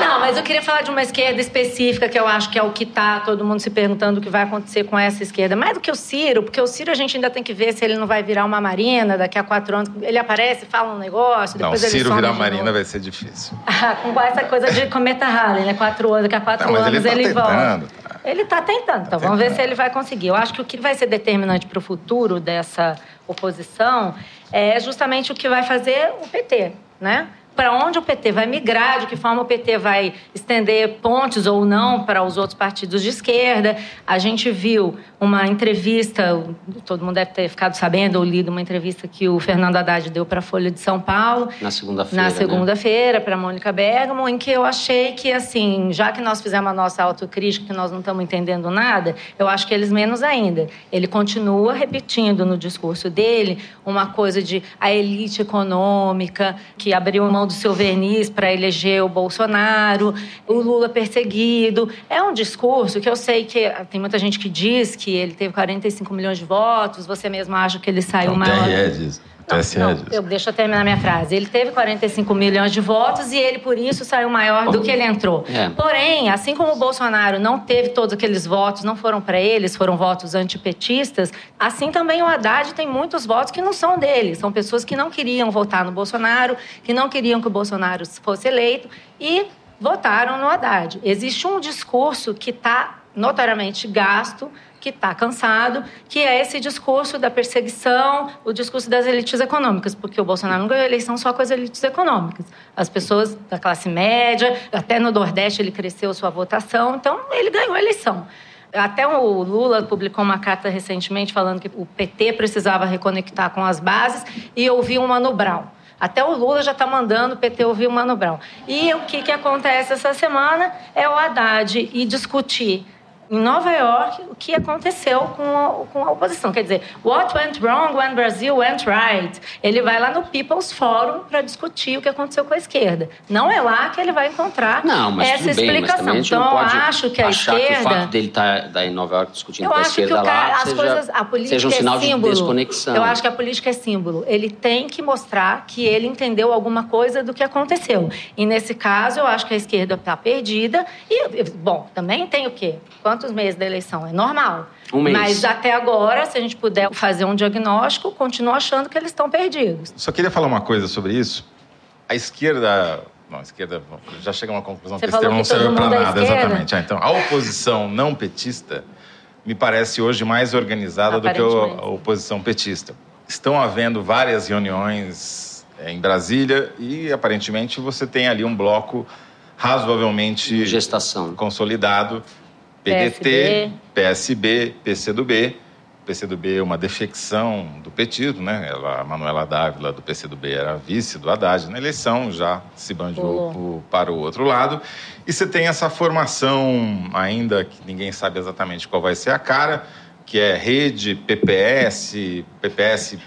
Não, mas eu queria falar de uma esquerda específica que eu acho que é o que tá todo mundo se perguntando o que vai acontecer com essa esquerda. Mais do que o Ciro, porque o Ciro a gente ainda tem que ver se ele não vai virar uma Marina daqui a quatro anos. Ele aparece, fala um negócio, depois não, ele Ciro virar Marina vai ser difícil. com essa coisa de cometa Halley, né? Quatro anos, daqui a quatro não, anos ele, tá ele tentando, volta. Tá. Ele está tentando, então tá vamos ver se ele vai conseguir. Eu acho que o que vai ser determinante para o futuro dessa oposição é justamente o que vai fazer o PT, né? Para onde o PT vai migrar, de que forma o PT vai estender pontes ou não para os outros partidos de esquerda. A gente viu uma entrevista, todo mundo deve ter ficado sabendo ou lido uma entrevista que o Fernando Haddad deu para a Folha de São Paulo. Na segunda-feira. Na né? segunda-feira, né? para Mônica Bergamo, em que eu achei que, assim, já que nós fizemos a nossa autocrítica, que nós não estamos entendendo nada, eu acho que eles menos ainda. Ele continua repetindo no discurso dele uma coisa de a elite econômica, que abriu mão do seu verniz para eleger o Bolsonaro, o Lula perseguido. É um discurso que eu sei que tem muita gente que diz que ele teve 45 milhões de votos, você mesmo acha que ele saiu não, maior. TRE diz. Não, não, eu, deixa eu terminar minha frase. Ele teve 45 milhões de votos e ele, por isso, saiu maior do que ele entrou. É. Porém, assim como o Bolsonaro não teve todos aqueles votos, não foram para eles, foram votos antipetistas, assim também o Haddad tem muitos votos que não são dele. São pessoas que não queriam votar no Bolsonaro, que não queriam que o Bolsonaro fosse eleito e votaram no Haddad. Existe um discurso que está notoriamente gasto que está cansado, que é esse discurso da perseguição, o discurso das elites econômicas, porque o Bolsonaro não ganhou eleição só com as elites econômicas. As pessoas da classe média, até no Nordeste ele cresceu sua votação, então ele ganhou a eleição. Até o Lula publicou uma carta recentemente falando que o PT precisava reconectar com as bases e ouvir o Mano Brown. Até o Lula já está mandando o PT ouvir o Mano Brown. E o que, que acontece essa semana é o Haddad ir discutir em Nova York o que aconteceu com a, com a oposição. Quer dizer, what went wrong when Brazil went right? Ele vai lá no People's Forum para discutir o que aconteceu com a esquerda. Não é lá que ele vai encontrar não, essa explicação. Bem, então, eu acho que a esquerda. Que o fato dele estar tá, em Nova York discutindo com a esquerda cara, lá as seja, coisas, a política seja um sinal é símbolo. de desconexão. Eu acho que a política é símbolo. Ele tem que mostrar que ele entendeu alguma coisa do que aconteceu. E nesse caso, eu acho que a esquerda está perdida. E, bom, também tem o quê? Quantos meses da eleição? É normal. Um mês. Mas até agora, se a gente puder fazer um diagnóstico, continuo achando que eles estão perdidos. Só queria falar uma coisa sobre isso. A esquerda. Não, a esquerda já chega a uma conclusão Você que esse termo não serve para é nada, exatamente. Ah, então, a oposição não petista me parece hoje mais organizada do que a oposição petista. Estão havendo várias reuniões eh, em Brasília e aparentemente você tem ali um bloco razoavelmente gestação consolidado PDT, PSB, PCdoB. PCdoB é uma defecção do petismo, né? Ela, a Manuela Dávila do PCdoB era vice do Haddad na eleição, já se bandiou para o outro lado. E você tem essa formação ainda que ninguém sabe exatamente qual vai ser a cara, que é rede, PPS, PPS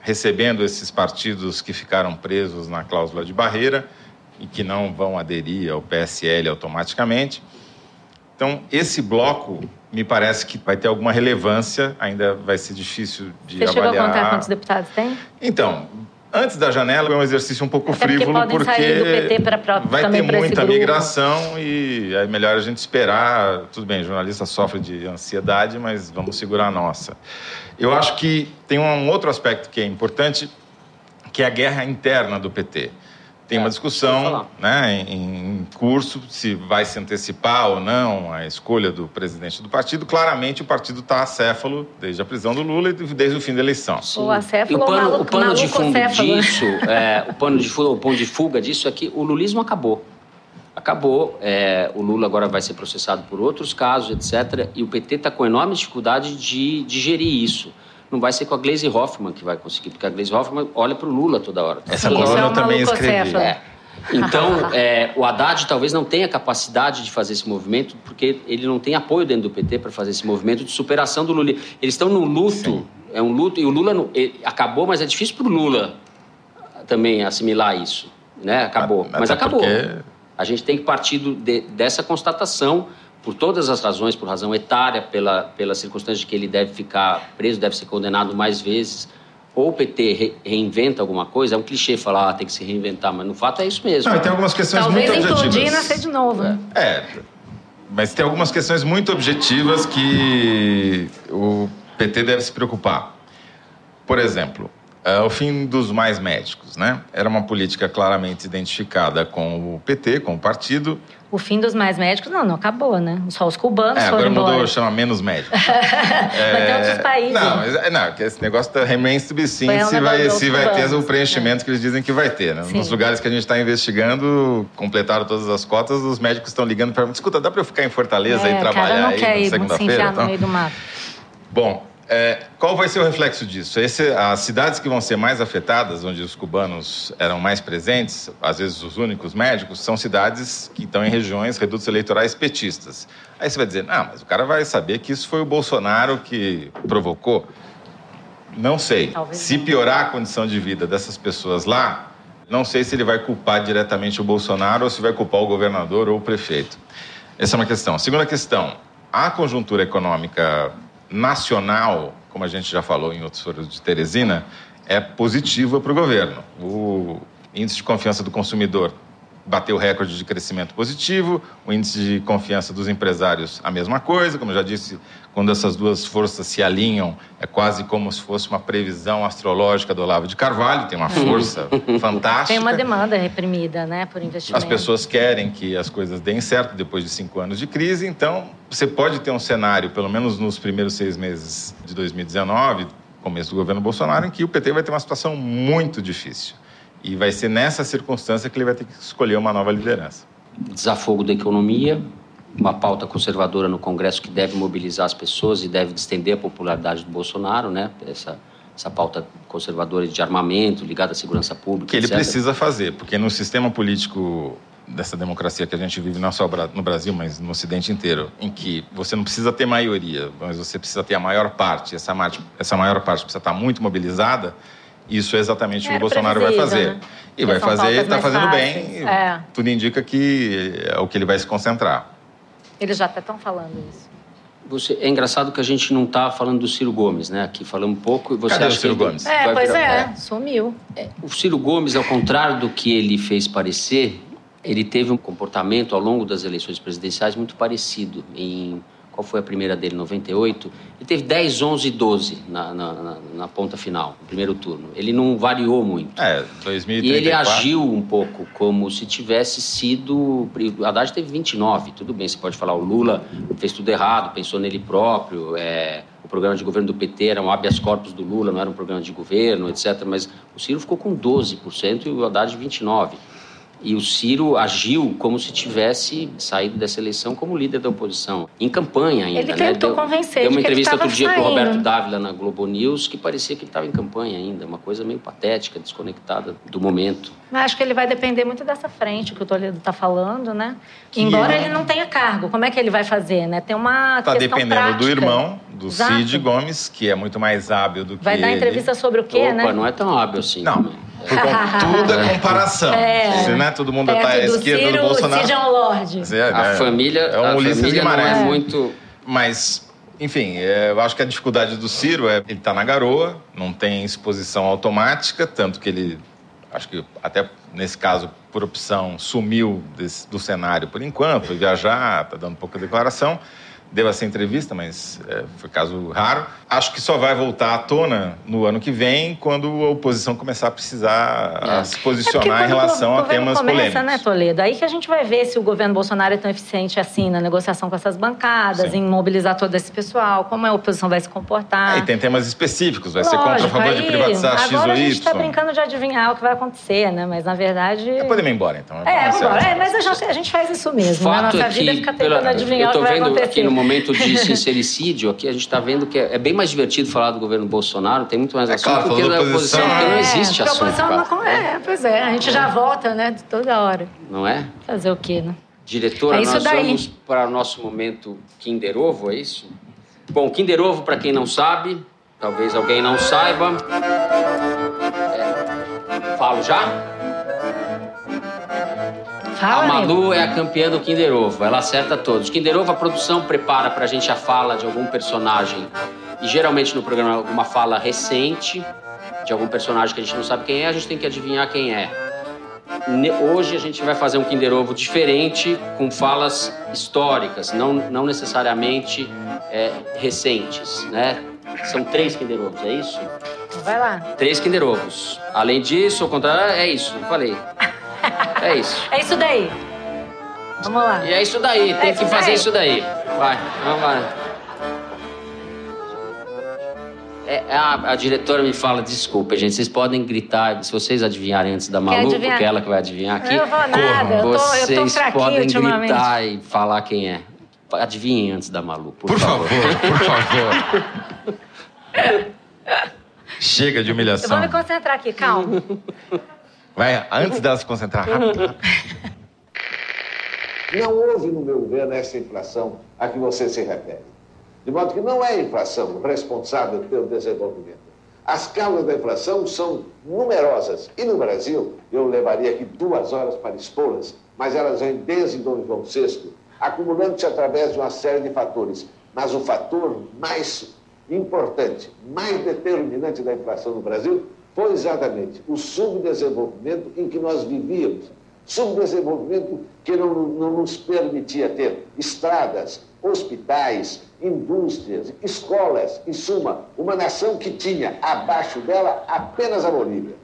recebendo esses partidos que ficaram presos na cláusula de barreira e que não vão aderir ao PSL automaticamente. Então, esse bloco me parece que vai ter alguma relevância, ainda vai ser difícil de Você avaliar. Você chegou a contar quantos deputados tem? Então, antes da janela é um exercício um pouco Até frívolo, porque, porque pra, pra, vai ter muita migração e é melhor a gente esperar. Tudo bem, jornalista sofre de ansiedade, mas vamos segurar a nossa. Eu acho que tem um outro aspecto que é importante, que é a guerra interna do PT tem uma é, discussão né, em, curso se vai se antecipar ou não a escolha do presidente do partido. Claramente, o partido está acéfalo desde a prisão do Lula e desde o fim da eleição. O acéfalo e o pano, maluco, o pano de fundo acéfalo. disso, é, o pano de fuga, o pano de fuga disso é que o lulismo acabou. Acabou. É, o Lula agora vai ser processado por outros casos, etc. E o PT está com enorme dificuldade de digerir isso não vai ser com a Glaze Hoffman que vai conseguir, porque a Glaze Hoffman olha para o Lula toda hora. Essa coluna eu também escrevi. É. Então, é, o Haddad talvez não tenha capacidade de fazer esse movimento, porque ele não tem apoio dentro do PT para fazer esse movimento de superação do Lula. Eles estão no luto, Sim. é um luto, e o Lula não, acabou, mas é difícil para o Lula também assimilar isso. Né? Acabou, mas, mas acabou. Porque... A gente tem que partir do, de, dessa constatação por todas as razões, por razão etária, pela, pela circunstância de que ele deve ficar preso, deve ser condenado mais vezes, ou o PT re, reinventa alguma coisa, é um clichê falar, ah, tem que se reinventar, mas no fato é isso mesmo. Não, tem algumas questões Talvez muito objetivas. Talvez implodir e nascer de novo. É. é, mas tem algumas questões muito objetivas que o PT deve se preocupar. Por exemplo, é o fim dos mais médicos, né? Era uma política claramente identificada com o PT, com o partido. O fim dos mais médicos, não, não acabou, né? Só os cubanos é, foram agora embora. mudou, chama menos médicos. é... Mas tem outros países. Não, mas, é, não, que esse negócio da remains to be seen um se, vai, se vai ter o preenchimento né? que eles dizem que vai ter. Né? Nos lugares que a gente está investigando, completaram todas as cotas, os médicos estão ligando para escuta, dá para eu ficar em Fortaleza é, e trabalhar cara não aí quer na segunda-feira? Então? no meio do mato. Bom, é, qual vai ser o reflexo disso? Esse, as cidades que vão ser mais afetadas, onde os cubanos eram mais presentes, às vezes os únicos médicos, são cidades que estão em regiões redutos eleitorais petistas. Aí você vai dizer, ah, mas o cara vai saber que isso foi o Bolsonaro que provocou. Não sei. Talvez se piorar a condição de vida dessas pessoas lá, não sei se ele vai culpar diretamente o Bolsonaro ou se vai culpar o governador ou o prefeito. Essa é uma questão. Segunda questão, a conjuntura econômica nacional, como a gente já falou em outros foros de Teresina, é positiva para o governo. O índice de confiança do consumidor bateu recorde de crescimento positivo, o índice de confiança dos empresários a mesma coisa, como eu já disse, quando essas duas forças se alinham, é quase como se fosse uma previsão astrológica do Olavo de Carvalho, tem uma força fantástica. Tem uma demanda reprimida, né, por investimento. As pessoas querem que as coisas deem certo depois de cinco anos de crise, então você pode ter um cenário, pelo menos nos primeiros seis meses de 2019, começo do governo Bolsonaro, em que o PT vai ter uma situação muito difícil. E vai ser nessa circunstância que ele vai ter que escolher uma nova liderança. Desafogo da economia, uma pauta conservadora no Congresso que deve mobilizar as pessoas e deve estender a popularidade do Bolsonaro, né? Essa, essa pauta conservadora de armamento ligada à segurança pública. Que ele etc. precisa fazer, porque no sistema político dessa democracia que a gente vive não só no Brasil, mas no Ocidente inteiro, em que você não precisa ter maioria, mas você precisa ter a maior parte, essa, essa maior parte precisa estar muito mobilizada, isso é exatamente o que o Bolsonaro vai fazer. Né? E vai fazer, está fazendo fáceis. bem, é. tudo indica que é o que ele vai se concentrar. Eles já até estão falando isso. Você, é engraçado que a gente não está falando do Ciro Gomes, né? Aqui falamos um pouco e você Cadê acha o Ciro que Gomes? É, vai pois virar- é, sumiu. É, O Ciro Gomes, ao contrário do que ele fez parecer, ele teve um comportamento ao longo das eleições presidenciais muito parecido. Em qual foi a primeira dele, 98? Ele teve 10, 11 e 12 na, na, na- na ponta final, no primeiro turno. Ele não variou muito. É, E 2034. ele agiu um pouco como se tivesse sido. O Haddad teve 29, tudo bem, você pode falar, o Lula fez tudo errado, pensou nele próprio, é, o programa de governo do PT era um habeas corpus do Lula, não era um programa de governo, etc. Mas o Ciro ficou com 12% e o Haddad 29%. E o Ciro agiu como se tivesse saído dessa eleição como líder da oposição, em campanha ainda. Ele né? tentou Deu- convencer Deu uma de entrevista outro dia para o. Roberto Dávila na Globo News que parecia que ele estava em campanha ainda, uma coisa meio patética, desconectada do momento. Mas acho que ele vai depender muito dessa frente que o Toledo está falando, né? Que Embora é- ele não tenha cargo, como é que ele vai fazer, né? Tem uma Está questão dependendo do prática. irmão, do Exato. Cid Gomes, que é muito mais hábil do que Vai dar ele. entrevista sobre o quê, Opa, né? não é tão hábil assim. Não, por tudo é comparação. É. Se né, todo mundo está à esquerda Ciro, do Bolsonaro. Cid é um lorde. É, A né? família, é um a Ulisses família não é muito. Mas, enfim, é, eu acho que a dificuldade do Ciro é ele está na garoa, não tem exposição automática, tanto que ele, acho que até nesse caso, por opção, sumiu desse- do cenário por enquanto, foi viajar, está dando pouca declaração. Deu essa entrevista, mas é, foi caso raro. Acho que só vai voltar à tona no ano que vem, quando a oposição começar a precisar É. a se É posicionar em quando relação o a temas começa, polêmicos. né, Toledo? Aí que a gente vai ver se o governo Bolsonaro é tão eficiente assim na negociação com essas bancadas, Sim. em mobilizar todo esse pessoal, como a oposição vai se comportar. É, e tem temas específicos, vai ser contra a Lógico, favor de aí, privatizar X ou Agora a Y. gente está brincando de adivinhar o que vai acontecer, né? Mas na verdade. Podemos ir embora, então. É, Vamos embora. É, mas a gente, a gente faz isso mesmo. né? Fato Nossa é vida é que, ficar pela- tentando adivinhar o que vai acontecer. Momento de sincericídio, aqui a gente está vendo que é, é bem mais divertido falar do governo Bolsonaro, tem muito mais É assunto claro, do que falou da oposição, oposição, porque não É, existe porque assunto. oposição não- é, pois é, a gente já volta, né? de Toda hora. Não é? Fazer o quê, né? Diretora, É isso nós daí. vamos para o nosso momento Kinder Ovo, é isso? Bom, Kinder Ovo, para quem não sabe, talvez alguém não saiba. É, falo já? Fala, a amigo. Malu é a campeã do Kinder Ovo, ela acerta todos. Kinder Ovo, a produção prepara pra gente a fala de algum personagem, e geralmente no programa alguma fala recente de algum personagem que a gente não sabe quem é, a gente tem que adivinhar quem é. Hoje a gente vai fazer um Kinder Ovo diferente, com falas históricas, não, não necessariamente é, recentes, né? São três Kinder Ovos, é isso? vai lá. Três Kinder Ovos. Além disso, ao contrário, é isso, eu falei. É isso. É isso daí. Vamos lá. E é isso daí, tem É que isso fazer daí. isso daí. Vai, vamos lá. É, a, a diretora me fala, desculpa, gente, vocês podem gritar, se vocês adivinharem antes da Malu, porque é ela que vai adivinhar aqui. Eu não vou nada, eu tô- eu tô vocês podem gritar e falar quem é. Adivinhem antes da Malu, por, Por favor, por favor. Chega de Eu vou humilhação. me concentrar aqui, calma. Vai, antes dela se concentrar rápido. Não houve, no meu ver, essa inflação a que você se refere. De modo que não é a inflação responsável pelo desenvolvimento. As causas da inflação são numerosas. E no Brasil, eu levaria aqui duas horas para expô-las, mas elas vêm desde Dom João VI, acumulando-se através de uma série de fatores. Mas o fator mais importante, mais determinante da inflação no Brasil foi exatamente o subdesenvolvimento em que nós vivíamos. Subdesenvolvimento que não, não nos permitia ter estradas, hospitais, indústrias, escolas, em suma, uma nação que tinha abaixo dela apenas a Bolívia.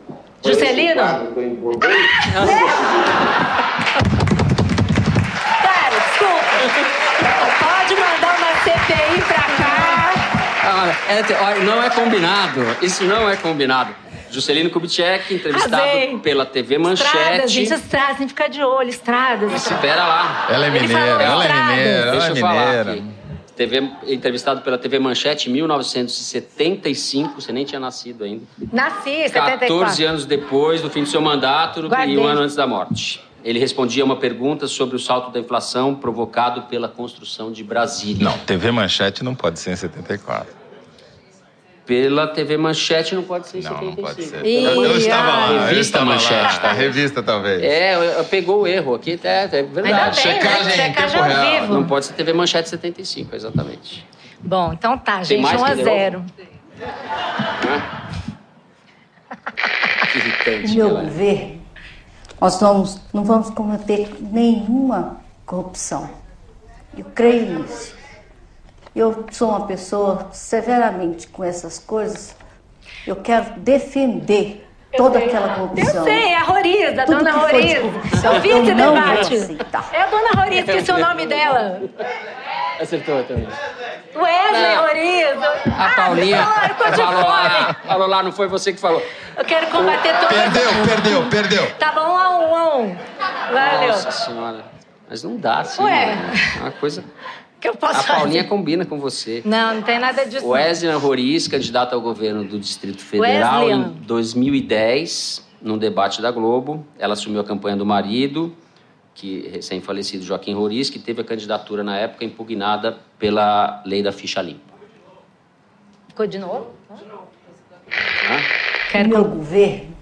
Foi Juscelino? que eu encontrei. Cara, desculpa. Pode mandar uma CPI pra cá. Ah, é, olha, não é combinado. Isso não é combinado. Juscelino Kubitschek, entrevistado Arrasei. pela TV Estradas, Manchete. gente, estradas, tem que ficar de olho, estradas. Espera lá. Ela é mineira, falou ela é mineira, ela Deixa é eu falar mineira. aqui. TV, entrevistado pela TV Manchete em 1975, você nem tinha nascido ainda. Nasci, 74. 14 anos depois do fim do seu mandato no- Guardei. e um ano antes da morte. Ele respondia uma pergunta sobre o salto da inflação provocado pela construção de Brasília. Não, TV Manchete não pode ser em 74. Pela TV Manchete não pode ser em Não, não 75. pode ser. Ih, eu estava lá, eu Revista estava Manchete, lá. tá? A revista, talvez. É, eu- eu- pegou o erro aqui, é, é Ainda verdade. bem, né? Checagem em Checagem ao real. vivo. Não pode ser TV Manchete 75, exatamente. Bom, então tá, gente, mais 1 a Kinder 0 Hã? Que irritante. meu é. ver, nós vamos, não vamos cometer nenhuma corrupção. Eu creio nisso. Eu sou uma pessoa severamente com essas coisas. Eu quero defender toda aquela corrupção. Eu sei, é a Roriza, a Tudo dona que for de Roriza. Eu vi eu esse debate. É a dona Roriza, esqueci o nome dela. Acertou também. Wesley Não. Roriza. A Paulinha Ah, eu tô de falou lá, fome. falou lá, não foi você que falou. Eu quero combater todas. Perdeu, perdeu, perdeu. Tá bom, um a um, a um. Valeu. Nossa senhora. Mas não dá assim. Ué. né? É uma coisa. Que eu posso A Paulinha fazer? combina com você. Não, não tem nada disso. não. Wesley Roriz, candidato ao governo do Distrito Federal Wesley. em 2010, num debate da Globo. Ela assumiu a campanha do marido, que recém-falecido Joaquim Roriz, que teve a candidatura na época impugnada pela lei da ficha limpa. Ficou de novo? Hã? No Quero meu governo,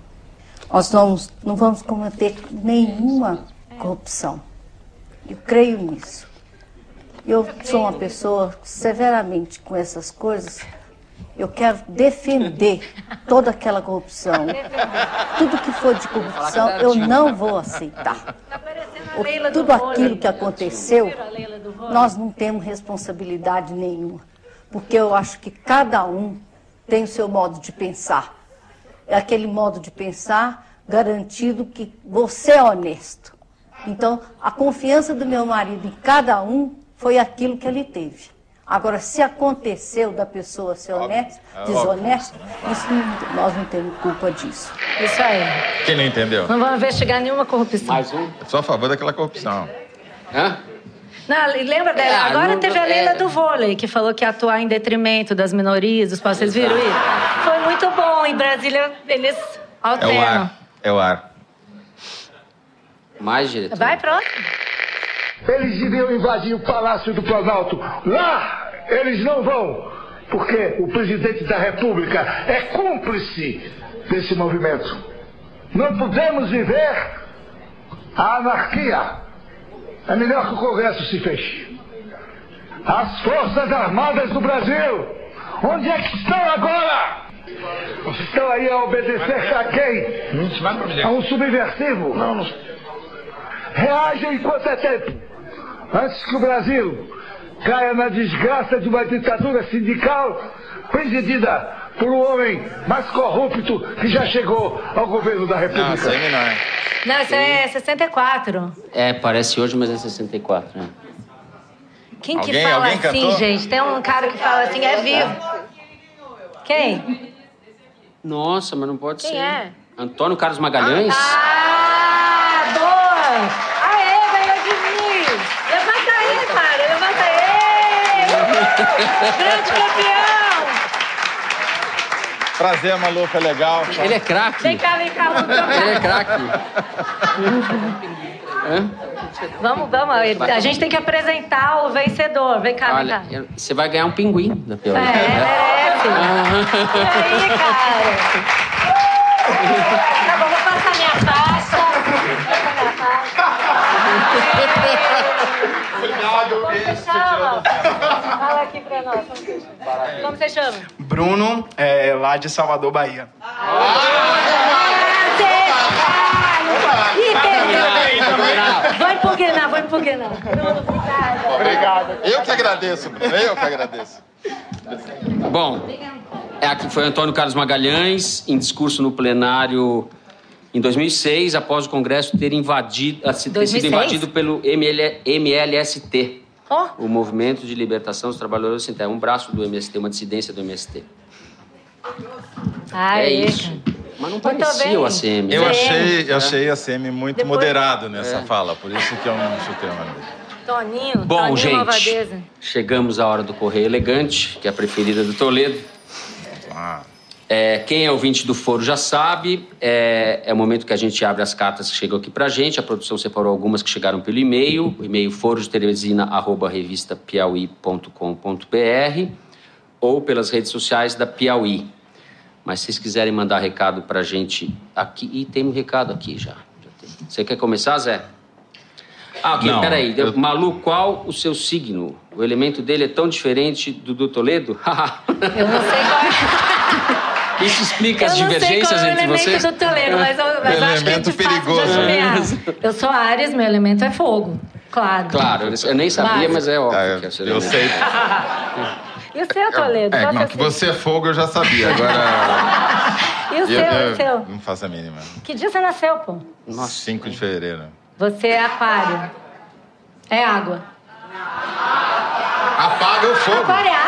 nós vamos, não vamos cometer nenhuma corrupção. Eu creio nisso. Eu sou uma pessoa severamente com essas coisas. Eu quero defender toda aquela corrupção. Tudo que for de corrupção, eu não vou aceitar. Do Tudo aquilo que aconteceu, nós não temos responsabilidade nenhuma. Porque eu acho que cada um tem o seu modo de pensar. É aquele modo de pensar garantido que você é honesto. Então, a confiança do meu marido em cada um foi aquilo que ele teve. Agora, se aconteceu da pessoa ser honesta, É desonesta, isso não- nós não temos culpa disso. Isso aí. Quem não entendeu? Não vamos investigar nenhuma corrupção. Mais um? Eu sou a favor daquela corrupção. Hã? Não, lembra dela? É, Agora não- teve a é. Leila do vôlei, que falou que ia atuar em detrimento das minorias, dos povos. Vocês viram isso? Foi muito bom. Em Brasília, eles É o alternam. ar. É o ar. Mais, diretor? Vai, pronto. Eles iriam invadir o Palácio do Planalto. Lá eles não vão, porque o presidente da República é cúmplice desse movimento. Não podemos viver a anarquia. É melhor que o Congresso se feche. As Forças Armadas do Brasil, onde é que estão agora? Estão aí a obedecer a quem? A um subversivo? Não, não. Reajam enquanto é tempo. Antes que o Brasil caia na desgraça de uma ditadura sindical presidida por um homem mais corrupto que já chegou ao governo da Não, isso República. aí não é. Não, isso é 64. É, parece hoje, mas é 64, né? Quem que Alguém- fala alguém assim, cantou? gente? Tem um cara que fala assim, é vivo. Quem? Nossa, mas não pode Quem ser. é? Antônio Carlos Magalhães? Ah, boa! Aê, ganhou de mim! Levanta aí, cara, levanta aí! Uhul! Grande campeão! Prazer, Malu, foi legal. Ele é craque. Vem cá, vem cá, vamos Ele é craque. Hã? Vamos, vamos. A gente tem que apresentar o vencedor. Vem cá, vem cá. Olha, você vai ganhar um pinguim da pior. É, merece. E aí, cara? Tá bom, vou passar minha faixa. Vou passar minha faixa. Fala aqui pra nós. Como você chama? Como você chama? Bruno, é, lá de Salvador, Bahia. Perdeu. Vou impugnar, vou impugnar. Bruno, obrigada. Obrigado. Eu que agradeço, Bruno. Eu que agradeço. Bom, é aqui foi Antônio Carlos Magalhães, em discurso no plenário em 2006, após o Congresso ter, invadido, ter sido 2006? invadido pelo ML, MLST, Ó, o Movimento de Libertação dos Trabalhadores Sem Terra, um braço do MST, uma dissidência do MST. Aê, é isso. Mas não Muito parecia bem. o ACM. Eu né? achei, eu achei a CM muito Depois- moderado nessa fala, por isso que eu não chutei o nome dele. Toninho, Bom, Toninho gente, Malvadeza. chegamos à hora do Correio Elegante, que é a preferida do Toledo. Ah, É, quem é ouvinte do Foro já sabe, é, é o momento que a gente abre as cartas que chegam aqui pra gente. A produção separou algumas que chegaram pelo e-mail, o e-mail forodeteresina.revista.piauí.com.br ou pelas redes sociais da Piauí. Mas se vocês quiserem mandar recado pra gente aqui, e tem um recado aqui já. já tem. Você quer começar, Zé? Ah, ok, Não, peraí. eu- Malu, qual o seu signo? O elemento dele é tão diferente do do Toledo? Eu não sei qual é. Isso explica Eu as não sei divergências qual é o entre elemento vocês? do Toledo, mas, eu, mas acho que é Elemento de fácil de perigoso. assemelhar. Eu sou Ares, meu elemento é fogo. Claro. Claro, eu nem sabia, Mas- mas é óbvio é, que é eu elemento. sei. E o seu, Toledo? É, não, é que seu você é fogo eu já sabia. Agora. E o eu, seu, eu o seu? Não faço a mínima. Que dia você nasceu, pô? Nossa. 5 de fevereiro. Você é aquário. É água. Apaga o fogo. Aquário é água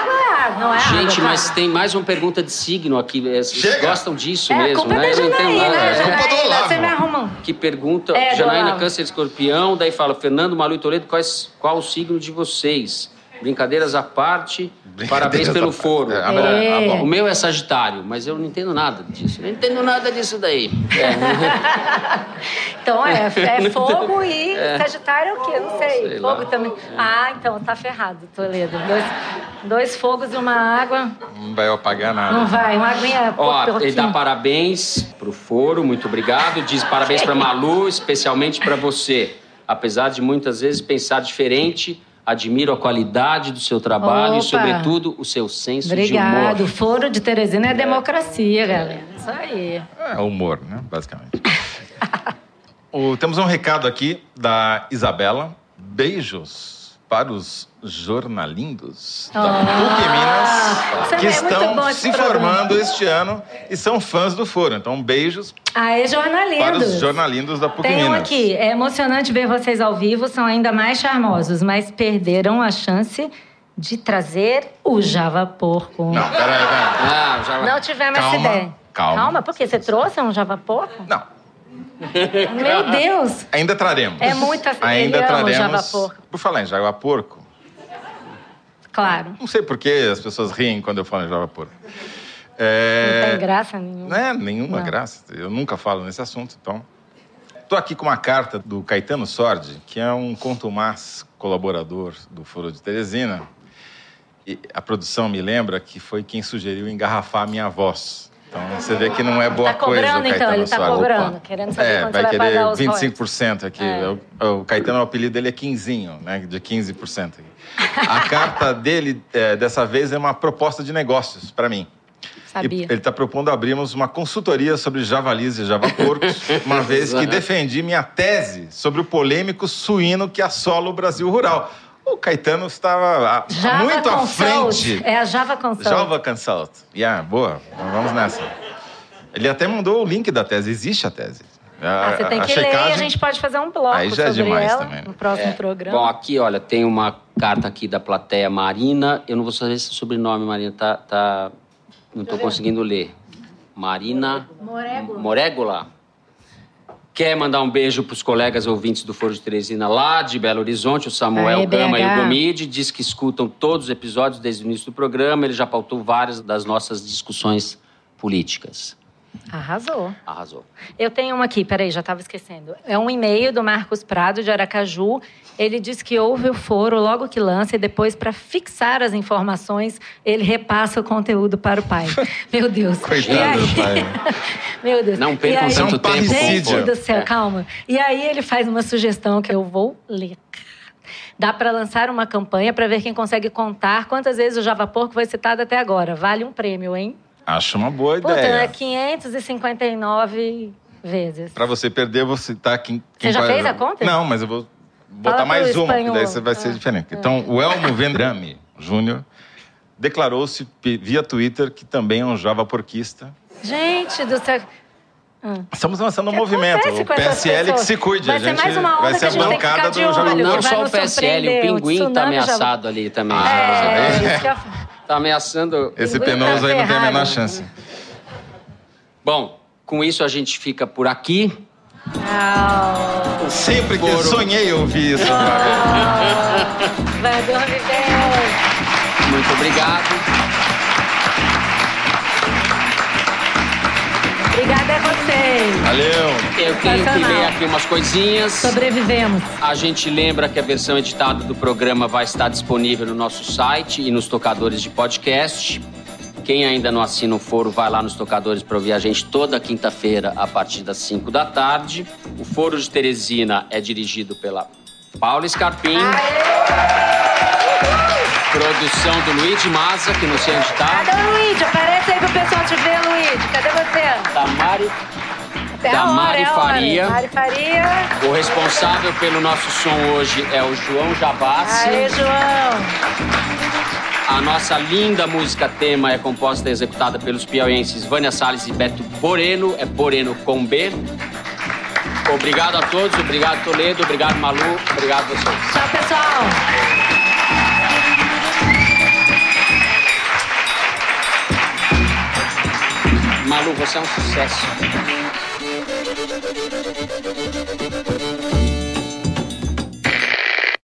é? Não é água. Gente, cara. mas tem mais uma pergunta de signo aqui. é, Vocês gostam disso É, mesmo, culpa né? é da Eu não entendo Janaína, nada. né, É. Janaína? Olavo. Você me arruma. Que pergunta, É, Janaína. Câncer de Escorpião, daí fala, Fernando, Malu e Toledo, quais, qual o signo de vocês? Brincadeiras à parte, parabéns Brincadeiras pelo à parte. foro. É, É, ah, bom. O meu é Sagitário, mas eu não entendo nada disso. Não entendo nada disso daí. É. Então é, é fogo e Sagitário é o quê? Não sei. Sei fogo lá. também. Ah, então tá ferrado, Toledo. Dois, dois fogos e uma água. Não vai apagar nada. Não vai, uma aguinha Ó, ele pouquinho. dá parabéns pro foro, muito obrigado. Diz parabéns pra Malu, especialmente pra você. Apesar de muitas vezes pensar diferente, admiro a qualidade do seu trabalho e, Opa. sobretudo, o seu senso Obrigado. de O humor. foro de Teresina é democracia, galera. Isso aí. É humor, né? Basicamente. O- temos um recado aqui da Isabela. Beijos para os jornalindos da PUC Minas que é estão se programa. formando este ano e são fãs do Foro. Então, beijos Aê, jornalindos. para os jornalindos da PUC Tem um Minas. aqui. É emocionante ver vocês ao vivo, são ainda mais charmosos, mas perderam a chance de trazer o Java Porco. Não, peraí, peraí. Ah, já Não tivemos essa Calma, ideia. calma. Calma, por quê? Você trouxe um Java Porco? Não, Meu Deus! ainda traremos. É muita- Ainda traremos. Java Porco. Por falar em Java Porco, Claro. não sei por que as pessoas riem quando eu falo em Java Porco. Não É... tem graça nenhuma. É nenhuma Não. graça. Eu nunca falo nesse assunto, então. Estou aqui com uma carta do Caetano Sordi, que é um contumaz colaborador do Foro de Teresina. E a produção me lembra que foi quem sugeriu engarrafar a minha voz. Então você vê que não é boa Tá coisa cobrando, o então, Caetano ele tá Sordi. cobrando, Opa. querendo saber é, quanto vai você vai querer pagar os 25% aqui. É. O, o Caetano, o apelido dele é Quinzinho, né? De 15%. Aqui. A carta dele, é, dessa vez, é uma proposta de negócios para mim. Sabia. E Ele está propondo abrirmos uma consultoria sobre javalis e javaporcos, uma vez que defendi minha tese sobre o polêmico suíno que assola o Brasil rural. O Caetano estava a- Java muito à Consult. frente. É a Java Consult. Java Consult. Yeah, boa. Vamos nessa. Ele até mandou o link da tese. Existe a tese. Ah, você tem a que ler e a checagem- gente pode fazer um bloco Aí já é sobre demais ela também. no próximo É, programa. Bom, aqui, olha, tem uma carta aqui da plateia Marina. Eu não vou saber se o sobrenome, Marina, tá. tá... Não estou conseguindo ler. Marina. Morégula. Morégula. Quer mandar um beijo para os colegas ouvintes do Foro de Teresina lá de Belo Horizonte, o Samuel Aê, Gama e o. Gomide. Diz que escutam todos os episódios desde o início do programa. Ele já pautou várias das nossas discussões políticas. Arrasou. Arrasou. Eu tenho uma aqui, peraí, já estava esquecendo. É um e-mail do Marcos Prado, de Aracaju. Ele diz que ouve o foro logo que lança e depois, para fixar as informações, ele repassa o conteúdo para o pai. Meu Deus. Coitado aí- do pai. Meu Deus. Não percam aí- tanto tempo. Gente do céu, É. calma. E aí ele faz uma sugestão que eu vou ler. Dá para lançar uma campanha para ver quem consegue contar quantas vezes o Java Porco foi citado até agora. Vale um prêmio, hein? Acho uma boa Puta, ideia. é 559 vezes. Pra você perder, vou citar quem. quem já vai- fez a conta? Não, mas eu vou botar Fala mais uma, que espanhol. daí você vai ser Ah. diferente. Então, o Elmo Vendrame Júnior declarou-se via Twitter que também é um java porquista. Gente do céu. Estamos lançando um que movimento. O PSL que se cuide. Vai a ser gente mais uma onda vai ser a a gente tem que bancada do Java olho. Não só o PSL, o Pinguim tá tsunami já ameaçado ali também. É, sabe? Isso que eu... Tá ameaçando. Esse penoso aí não tem a menor chance. Bom, com isso a gente fica por aqui. Não. Sempre que Foro. sonhei ouvir isso. Vai dormir bem. Muito obrigado. Obrigada a vocês. Valeu. Eu tenho que ler aqui umas coisinhas. Sobrevivemos. A gente lembra que a versão editada do programa vai estar disponível no nosso site e nos tocadores de podcast. Quem ainda não assina o foro, vai lá nos tocadores para ouvir a gente toda quinta-feira a partir das 5 da tarde. O Foro de Teresina é dirigido pela Paula Scarpim. Produção do Luigi Maza, que não sei onde está. Cadê o Luigi? Aparece aí pro pessoal te ver, Luigi. Cadê você? Da Mari. É Da Mari é hora. Faria. Mari Faria. O responsável pelo nosso som hoje é o João Jabassi. Aê, João. A nossa linda música tema é composta e executada pelos piauienses Vânia Salles e Beto Boreno, é Boreno com B. Obrigado a todos, obrigado Toledo, obrigado Malu, obrigado a vocês. Tchau, pessoal. Malu, você é um sucesso.